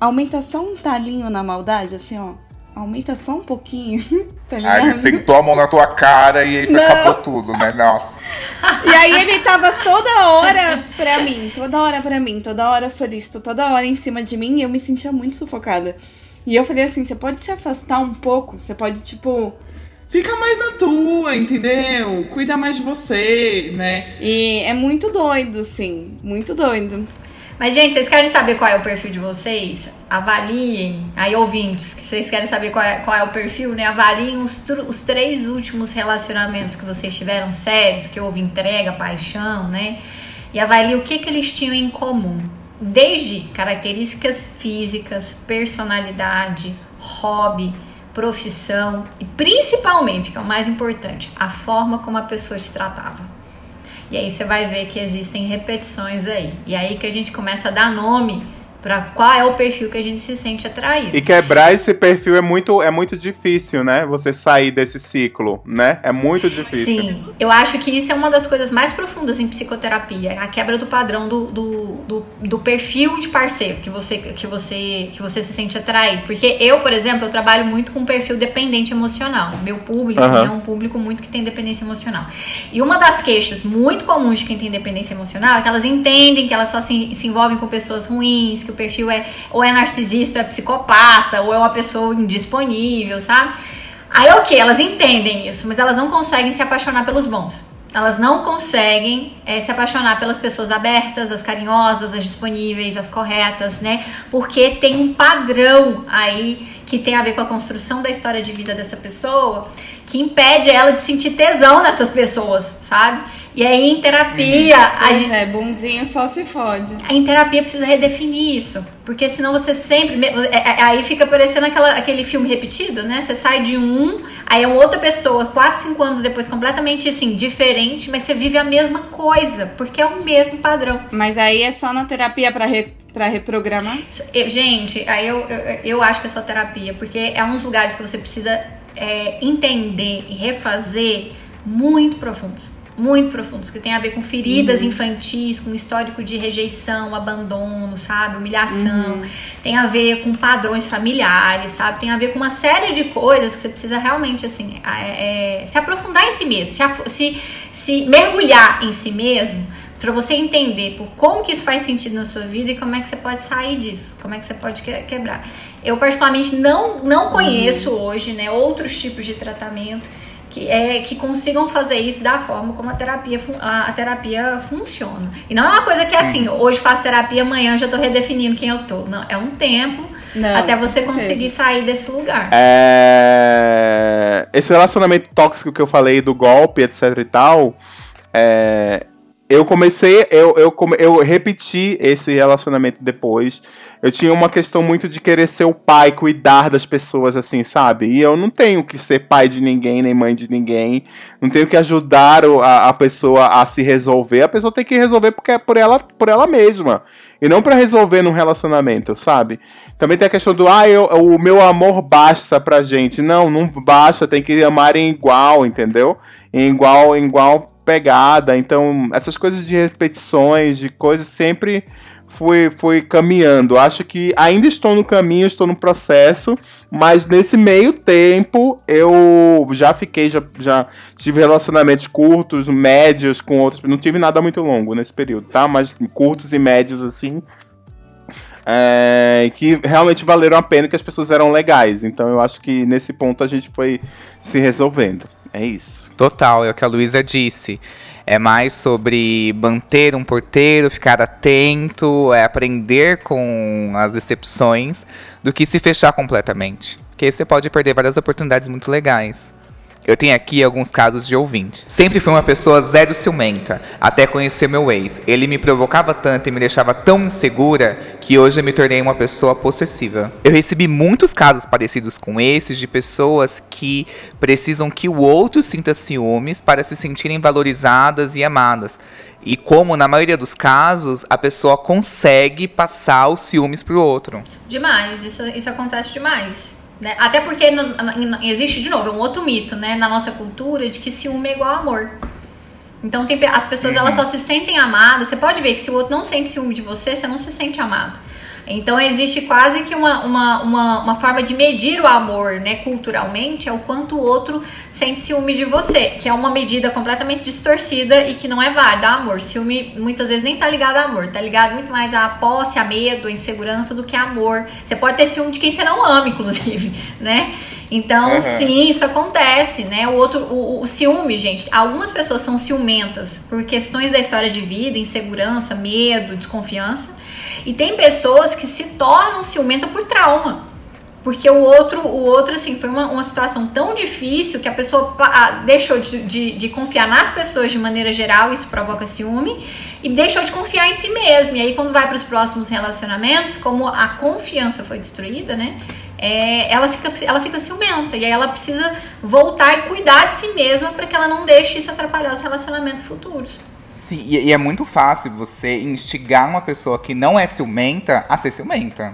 aumenta só um talinho na maldade, assim, ó. Aumenta só um pouquinho. tá Aí ele sentou a mão na tua cara e aí Não. acabou tudo, né? Nossa. E aí ele tava toda hora pra mim, toda hora pra mim, toda hora solícito, toda hora em cima de mim e eu me sentia muito sufocada. E eu falei assim, você pode se afastar um pouco? Você pode, tipo. Fica mais na tua, entendeu? Cuida mais de você, né? E é muito doido, assim. Muito doido. Mas, gente, vocês querem saber qual é o perfil de vocês? Avaliem, aí ouvintes, que vocês querem saber qual é, qual é o perfil, né? Avaliem os, os três últimos relacionamentos que vocês tiveram sérios, que houve entrega, paixão, né? E avaliem o que, que eles tinham em comum. Desde características físicas, personalidade, hobby, profissão e principalmente, que é o mais importante, a forma como a pessoa te tratava. E aí você vai ver que existem repetições aí. E aí que a gente começa a dar nome para qual é o perfil que a gente se sente atraído. E quebrar esse perfil é muito, é muito difícil, né? Você sair desse ciclo, né? É muito difícil. Sim, eu acho que isso é uma das coisas mais profundas em psicoterapia, a quebra do padrão do, do, do, do perfil de parceiro que você, que, você, que você se sente atraído. Porque eu, por exemplo, eu trabalho muito com perfil dependente emocional. Meu público Aham. é um público muito que tem dependência emocional. E uma das queixas muito comuns de quem tem dependência emocional é que elas entendem que elas só se, se envolvem com pessoas ruins, que o perfil é ou é narcisista, ou é psicopata, ou é uma pessoa indisponível, sabe? Aí ok, elas entendem isso, mas elas não conseguem se apaixonar pelos bons. Elas não conseguem eh, se apaixonar pelas pessoas abertas, as carinhosas, as disponíveis, as corretas, né? Porque tem um padrão aí que tem a ver com a construção da história de vida dessa pessoa que impede ela de sentir tesão nessas pessoas, sabe? E aí em terapia a Pois gente é, bonzinho só se fode. em terapia precisa redefinir isso. Porque senão você sempre. é- é- Aí fica parecendo aquela, aquele filme repetido, né? Você sai de um, aí é uma outra pessoa, 4, 5 anos depois, completamente assim, diferente, mas você vive a mesma coisa, porque é o mesmo padrão. Mas aí é só na terapia pra, re, pra reprogramar? Eu- gente, aí eu, eu, eu acho que é só terapia, porque é uns lugares que você precisa é, entender e refazer muito profundos. Muito profundos, que tem a ver com feridas infantis, com histórico de rejeição, abandono, sabe? Humilhação. Tem a ver com padrões familiares, sabe? Tem a ver com uma série de coisas que você precisa realmente, assim, é, é, se aprofundar em si mesmo, se, se, se mergulhar em si mesmo Pra você entender por como que isso faz sentido na sua vida e como é que você pode sair disso, como é que você pode que- quebrar. Eu particularmente não, não conheço hoje, né, outros tipos de tratamento que, é, que consigam fazer isso da forma como a terapia, a, a terapia funciona. E não é uma coisa que é assim, hoje faço terapia, amanhã já tô redefinindo quem eu tô. Não, é um tempo Não, até você conseguir sair desse lugar. É, Esse relacionamento tóxico que eu falei do golpe, etc e tal, é, eu comecei, eu, eu, eu repeti esse relacionamento depois. Eu tinha uma questão muito de querer ser o pai, cuidar das pessoas, assim, sabe? E eu não tenho que ser pai de ninguém, nem mãe de ninguém. Não tenho que ajudar a, a pessoa a se resolver. A pessoa tem que resolver porque é por ela, por ela mesma. E não para resolver num relacionamento, sabe? Também tem a questão do, ah, eu, o meu amor basta pra gente. Não, não basta, tem que amar em igual, entendeu? Em igual, em igual pegada. Então, essas coisas de repetições, de coisas sempre fui, fui caminhando. Acho que ainda estou no caminho, estou no processo, mas nesse meio tempo eu já fiquei, já, já tive relacionamentos curtos, médios com outros. Não tive nada muito longo nesse período, tá? Mas curtos e médios assim. É, que realmente valeram a pena, que as pessoas eram legais. Então eu acho que nesse ponto a gente foi se resolvendo. É isso. Total, é o que a Luísa disse. É mais sobre manter um porteiro, ficar atento, é aprender com as decepções, do que se fechar completamente. Porque você pode perder várias oportunidades muito legais. Eu tenho aqui alguns casos de ouvintes. Sempre fui uma pessoa zero ciumenta, até conhecer meu ex. Ele me provocava tanto e me deixava tão insegura que hoje eu me tornei uma pessoa possessiva. Eu recebi muitos casos parecidos com esses de pessoas que precisam que o outro sinta ciúmes para se sentirem valorizadas e amadas. E como na maioria dos casos a pessoa consegue passar os ciúmes pro outro. Demais, isso, isso acontece demais. Né? Até porque existe, de novo, é um outro mito, né? Na nossa cultura de que ciúme é igual amor. Então tem, as pessoas uhum. elas só se sentem amadas. Você pode ver que se o outro não sente ciúme de você, você não se sente amado. Então existe quase que uma, uma, uma, uma, forma de medir o amor, né, culturalmente, é o quanto o outro sente ciúme de você, que é uma medida completamente distorcida e que não é válida. Amor, ciúme muitas vezes nem tá ligado a amor, tá ligado muito mais a posse, a medo, a insegurança do que a amor. Você pode ter ciúme de quem você não ama, inclusive, né? Então, uhum. sim, isso acontece, né? O outro, o, o, ciúme, gente. Algumas pessoas são ciumentas por questões da história de vida, insegurança, medo, desconfiança. E tem pessoas que se tornam ciumentas por trauma. Porque o outro, o outro assim, foi uma, uma situação tão difícil que a pessoa deixou de, de, de confiar nas pessoas de maneira geral, isso provoca ciúme, e deixou de confiar em si mesmo. E aí, quando vai para os próximos relacionamentos, como a confiança foi destruída, né? É, ela, fica, ela fica ciumenta. E aí ela precisa voltar e cuidar de si mesma para que ela não deixe isso atrapalhar os relacionamentos futuros. Sim, e, e, é muito fácil você instigar uma pessoa que não é ciumenta a ser ciumenta.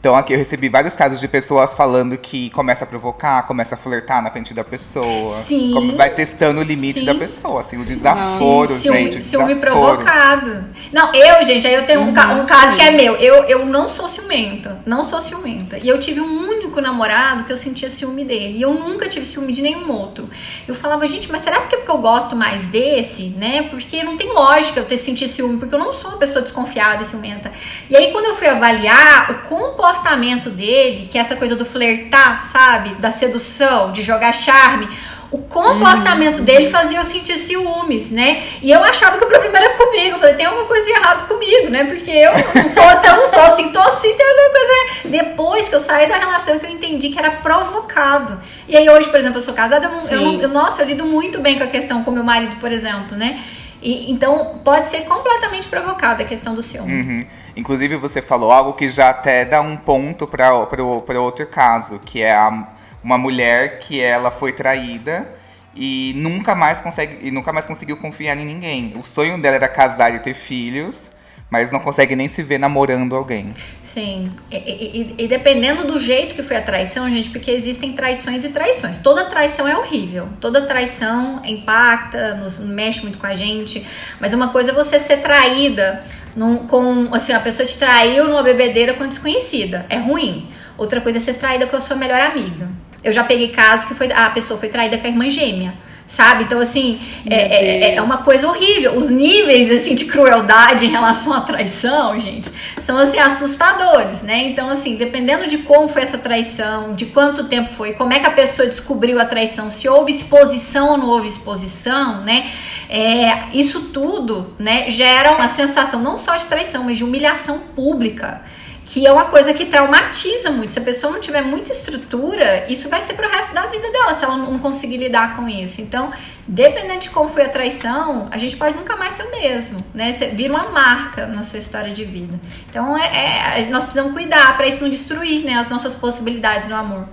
Então aqui eu recebi vários casos de pessoas falando que começa a provocar, começa a flertar na frente da pessoa. Sim. Como vai testando o limite Sim. da pessoa, assim, o desaforo, Sim, gente. Ciúme, ciúme provocado. Não, eu, gente, aí eu tenho um, um caso que é meu. Eu, eu não sou ciumenta. Não sou ciumenta. E eu tive um único namorado que eu sentia ciúme dele. E eu nunca tive ciúme de nenhum outro. Eu falava, gente, mas será que é porque eu gosto mais desse, né? Porque não tem lógica eu ter sentido ciúme, porque eu não sou uma pessoa desconfiada e ciumenta. E aí, quando eu fui avaliar o comportamento comportamento dele, que é essa coisa do flertar, sabe? Da sedução, de jogar charme. O comportamento uhum. dele fazia eu sentir ciúmes, né? E eu achava que o problema era comigo. Eu falei, tem alguma coisa de errado comigo, né? Porque eu não sou, eu não sou assim, tô assim, tem alguma coisa. Depois que eu saí da relação, que eu entendi que era provocado. E aí hoje, por exemplo, eu sou casada, eu, eu, eu, nossa, eu lido muito bem com a questão com meu marido, por exemplo, né? E, então pode ser completamente provocada a questão do ciúme. Uhum. Inclusive, você falou algo que já até dá um ponto para outro caso, que é a, uma mulher que ela foi traída e nunca mais consegue e nunca mais conseguiu confiar em ninguém. O sonho dela era casar e ter filhos, mas não consegue nem se ver namorando alguém. Sim. E, e, e, dependendo do jeito que foi a traição, gente, porque existem traições e traições. Toda traição é horrível. Toda traição impacta, nos mexe muito com a gente. Mas uma coisa é você ser traída num, com, assim, a pessoa te traiu numa bebedeira com desconhecida. É ruim. Outra coisa é ser traída com a sua melhor amiga. Eu já peguei caso que foi, a pessoa foi traída com a irmã gêmea sabe? Então, assim, é, é, é, uma coisa horrível. Os níveis, assim, de crueldade em relação à traição, gente, são, assim, assustadores, né? Então, assim, dependendo de como foi essa traição, de quanto tempo foi, como é que a pessoa descobriu a traição, se houve exposição ou não houve exposição, né? É, isso tudo, né, gera uma sensação não só de traição, mas de humilhação pública que é uma coisa que traumatiza muito. Se a pessoa não tiver muita estrutura, isso vai ser pro resto da vida dela, se ela não conseguir lidar com isso. Então, dependendo de como foi a traição, a gente pode nunca mais ser o mesmo, né? Você vira uma marca na sua história de vida. Então, é, é nós precisamos cuidar para isso não destruir né, as nossas possibilidades no amor.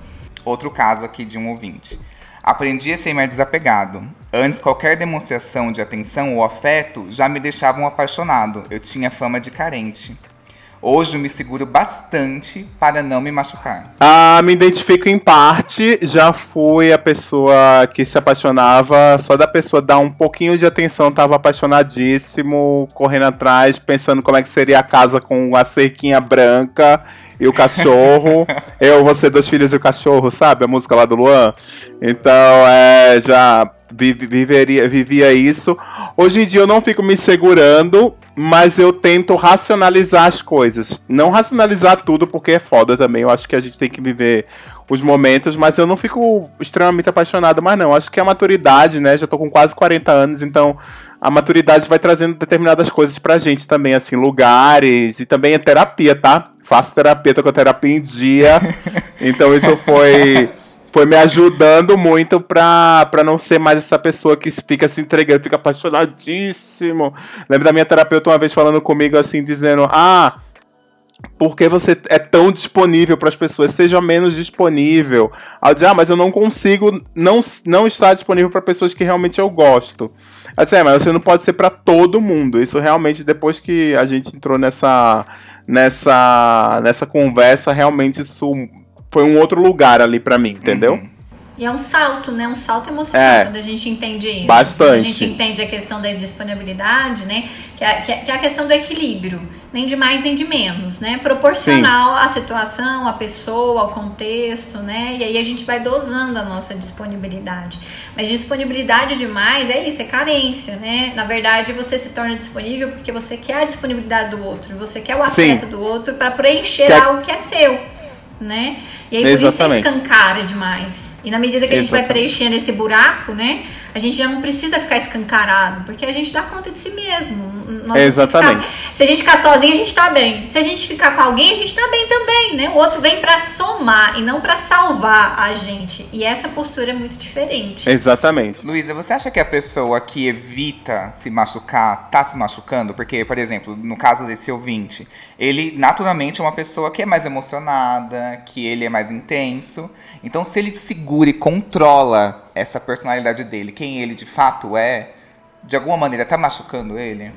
Outro caso aqui de um ouvinte. Aprendi a ser mais desapegado. Antes, qualquer demonstração de atenção ou afeto já me deixava um apaixonado. Eu tinha fama de carente. Hoje eu me seguro bastante para não me machucar. Ah, me identifico em parte. Já fui a pessoa que se apaixonava, só da pessoa dar um pouquinho de atenção, tava apaixonadíssimo, correndo atrás, pensando como é que seria a casa com a cerquinha branca e o cachorro. eu, você, dois filhos e o cachorro, sabe? A música lá do Luan. Então, é, já viveria, vivia isso. Hoje em dia eu não fico me segurando, mas eu tento racionalizar as coisas. Não racionalizar tudo, porque é foda também. Eu acho que a gente tem que viver os momentos, mas eu não fico extremamente apaixonado, mas não. Acho que a maturidade, né? Já tô com quase 40 anos, então a maturidade vai trazendo determinadas coisas pra gente também, assim, lugares e também a terapia, tá? Faço terapia, tô com a terapia em dia. então isso foi foi me ajudando muito pra, pra não ser mais essa pessoa que fica se entregando, fica apaixonadíssimo. Lembro da minha terapeuta uma vez falando comigo assim, dizendo: Ah, porque você é tão disponível para as pessoas, seja menos disponível. Ao dizer, ah, mas eu não consigo não, não estar disponível para pessoas que realmente eu gosto. Assim, é, mas você não pode ser para todo mundo. Isso realmente, depois que a gente entrou nessa, nessa, nessa conversa, realmente isso foi um outro lugar ali para mim, entendeu? Uhum. E é um salto, né? Um salto emocional é, quando a gente entende isso. Bastante. A gente entende a questão da disponibilidade, né? Que é, que é, que é a questão do equilíbrio. Nem de mais, nem de menos, né? Proporcional Sim. à situação, à pessoa, ao contexto, né? E aí a gente vai dosando a nossa disponibilidade. Mas disponibilidade demais é isso, é carência, né? Na verdade, você se torna disponível porque você quer a disponibilidade do outro, você quer o afeto Sim. do outro para preencher algo que é seu, né? E aí por isso você escancara demais. E na medida que a gente vai preenchendo esse buraco, né? A gente já não precisa ficar escancarado, porque a gente dá conta de si mesmo. Nós Exatamente. Se, ficar, se a gente ficar sozinho, a gente tá bem. Se a gente ficar com alguém, a gente tá bem também, né? O outro vem para somar e não para salvar a gente. E essa postura é muito diferente. Exatamente. Luísa, você acha que a pessoa que evita se machucar tá se machucando? Porque, por exemplo, no caso desse ouvinte, ele naturalmente é uma pessoa que é mais emocionada, que ele é mais intenso. Então, se ele segura e controla essa personalidade dele, quem ele de fato é, de alguma maneira tá machucando ele?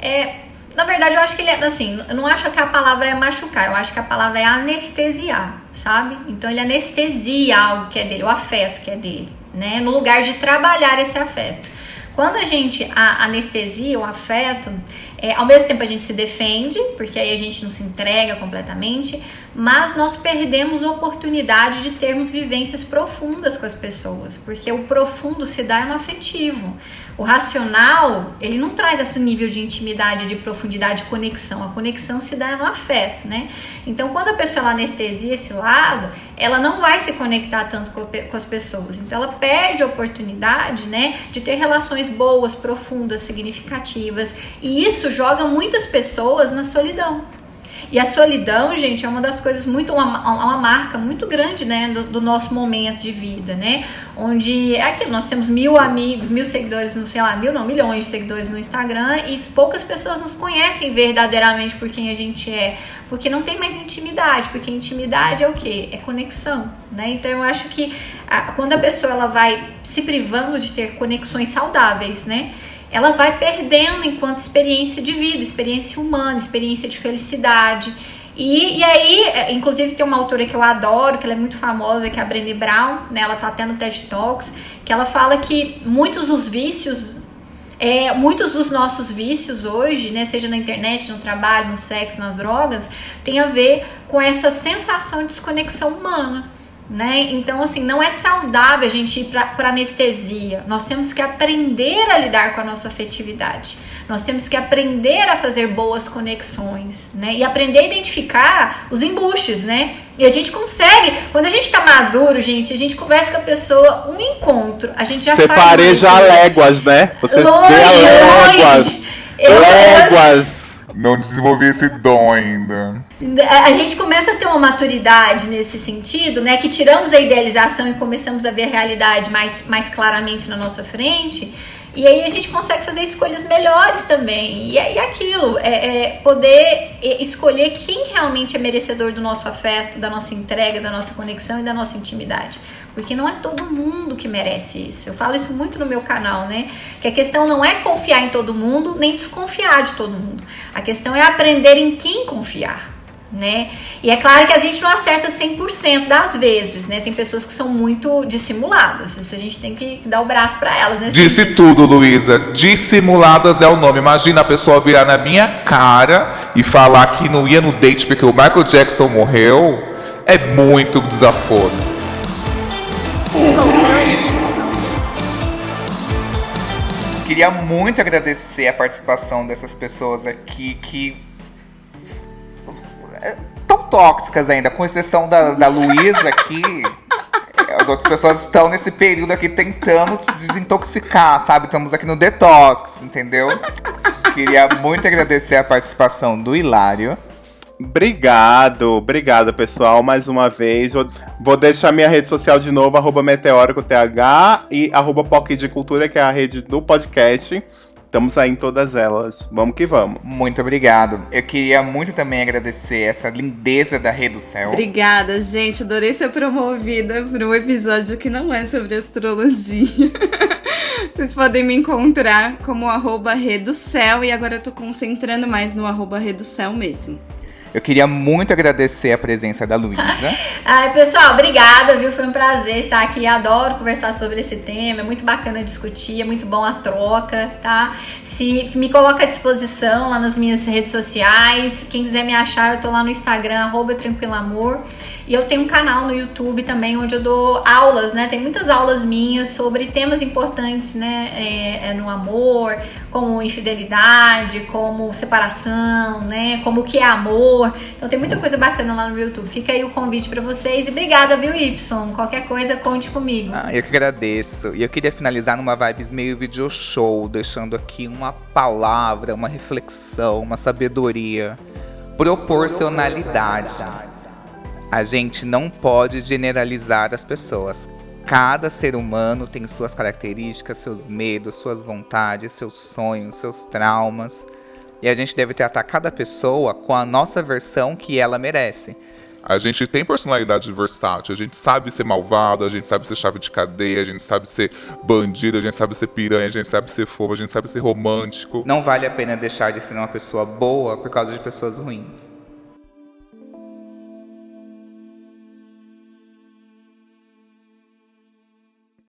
É, na verdade, eu acho que ele é assim, eu não acho que a palavra é machucar, eu acho que a palavra é anestesiar, sabe? Então ele anestesia algo que é dele, o afeto que é dele, né? No lugar de trabalhar esse afeto. Quando a gente a anestesia o afeto, é, ao mesmo tempo a gente se defende, porque aí a gente não se entrega completamente, mas nós perdemos a oportunidade de termos vivências profundas com as pessoas, porque o profundo se dá no afetivo. O racional, ele não traz esse nível de intimidade, de profundidade, de conexão. A conexão se dá no afeto, né? Então, quando a pessoa ela anestesia esse lado, ela não vai se conectar tanto com, com as pessoas. Então, ela perde a oportunidade, né, de ter relações boas, profundas, significativas. E isso joga muitas pessoas na solidão. E a solidão, gente, é uma das coisas muito, uma, uma marca muito grande, né, do, do, nosso momento de vida, né? Onde é aquilo, nós temos mil amigos, mil seguidores, não sei lá, mil não, milhões de seguidores no Instagram e poucas pessoas nos conhecem verdadeiramente por quem a gente é, porque não tem mais intimidade, porque intimidade é o quê? É conexão, né? Então eu acho que a, quando a pessoa ela vai se privando de ter conexões saudáveis, né? Ela vai perdendo enquanto experiência de vida, experiência humana, experiência de felicidade. E, e aí, é, inclusive, tem uma autora que eu adoro, que ela é muito famosa, que é a Brené Brown, né? Ela tá no TED Talks, que ela fala que muitos dos vícios, é, muitos dos nossos vícios hoje, né, seja na internet, no trabalho, no sexo, nas drogas, tem a ver com essa sensação de desconexão humana né? Então, assim, não é saudável a gente ir para anestesia. Nós temos que aprender a lidar com a nossa afetividade. Nós temos que aprender a fazer boas conexões, né? E aprender a identificar os embuches, né? E a gente consegue, quando a gente tá maduro, gente, a gente conversa com a pessoa, um encontro, a gente já Separeja faz. léguas, né? Você longe, vê léguas. Longe. Léguas Não desenvolvi esse dom ainda. A gente começa a ter uma maturidade nesse sentido, né? Que tiramos a idealização e começamos a ver a realidade mais, mais claramente na nossa frente. E aí a gente consegue fazer escolhas melhores também. E é, aquilo, é, é poder escolher quem realmente é merecedor do nosso afeto, da nossa entrega, da nossa conexão e da nossa intimidade. Porque não é todo mundo que merece isso. Eu falo isso muito no meu canal, né? Que a questão não é confiar em todo mundo, nem desconfiar de todo mundo. A questão é aprender em quem confiar né? E é claro que a gente não acerta 100% das vezes, né? Tem pessoas que são muito dissimuladas. Isso a gente tem que dar o braço para elas, né? Disse tudo, Luísa. Dissimuladas é o nome. Imagina a pessoa virar na minha cara e falar que não ia no date porque o Michael Jackson morreu. É muito desaforo. Queria muito agradecer a participação dessas pessoas aqui que tão tóxicas ainda, com exceção da, da Luísa aqui. As outras pessoas estão nesse período aqui tentando te desintoxicar, sabe? Estamos aqui no detox, entendeu? Queria muito agradecer a participação do Hilário. Obrigado, obrigado pessoal, mais uma vez. Vou deixar minha rede social de novo, arroba meteórico.th e arroba de Cultura, que é a rede do podcast. Estamos aí em todas elas. Vamos que vamos. Muito obrigado. Eu queria muito também agradecer essa lindeza da Rede do Céu. Obrigada, gente. Adorei ser promovida para um episódio que não é sobre astrologia. Vocês podem me encontrar como arroba Céu e agora eu tô concentrando mais no arroba Céu mesmo. Eu queria muito agradecer a presença da Luísa. Ai, pessoal, obrigada, viu? Foi um prazer estar aqui. Adoro conversar sobre esse tema. É muito bacana discutir, é muito bom a troca, tá? Se me coloca à disposição lá nas minhas redes sociais. Quem quiser me achar, eu tô lá no Instagram, arroba Tranquilamor. E eu tenho um canal no YouTube também onde eu dou aulas, né? Tem muitas aulas minhas sobre temas importantes, né? É, é no amor, como infidelidade, como separação, né? Como o que é amor. Então tem muita coisa bacana lá no YouTube. Fica aí o convite para vocês e obrigada, viu, Y? Qualquer coisa, conte comigo. Ah, eu que agradeço. E eu queria finalizar numa vibes meio video show, deixando aqui uma palavra, uma reflexão, uma sabedoria. Proporcionalidade. A gente não pode generalizar as pessoas. Cada ser humano tem suas características, seus medos, suas vontades, seus sonhos, seus traumas. E a gente deve tratar cada pessoa com a nossa versão que ela merece. A gente tem personalidade versátil, a gente sabe ser malvado, a gente sabe ser chave de cadeia, a gente sabe ser bandido, a gente sabe ser piranha, a gente sabe ser fofo, a gente sabe ser romântico. Não vale a pena deixar de ser uma pessoa boa por causa de pessoas ruins.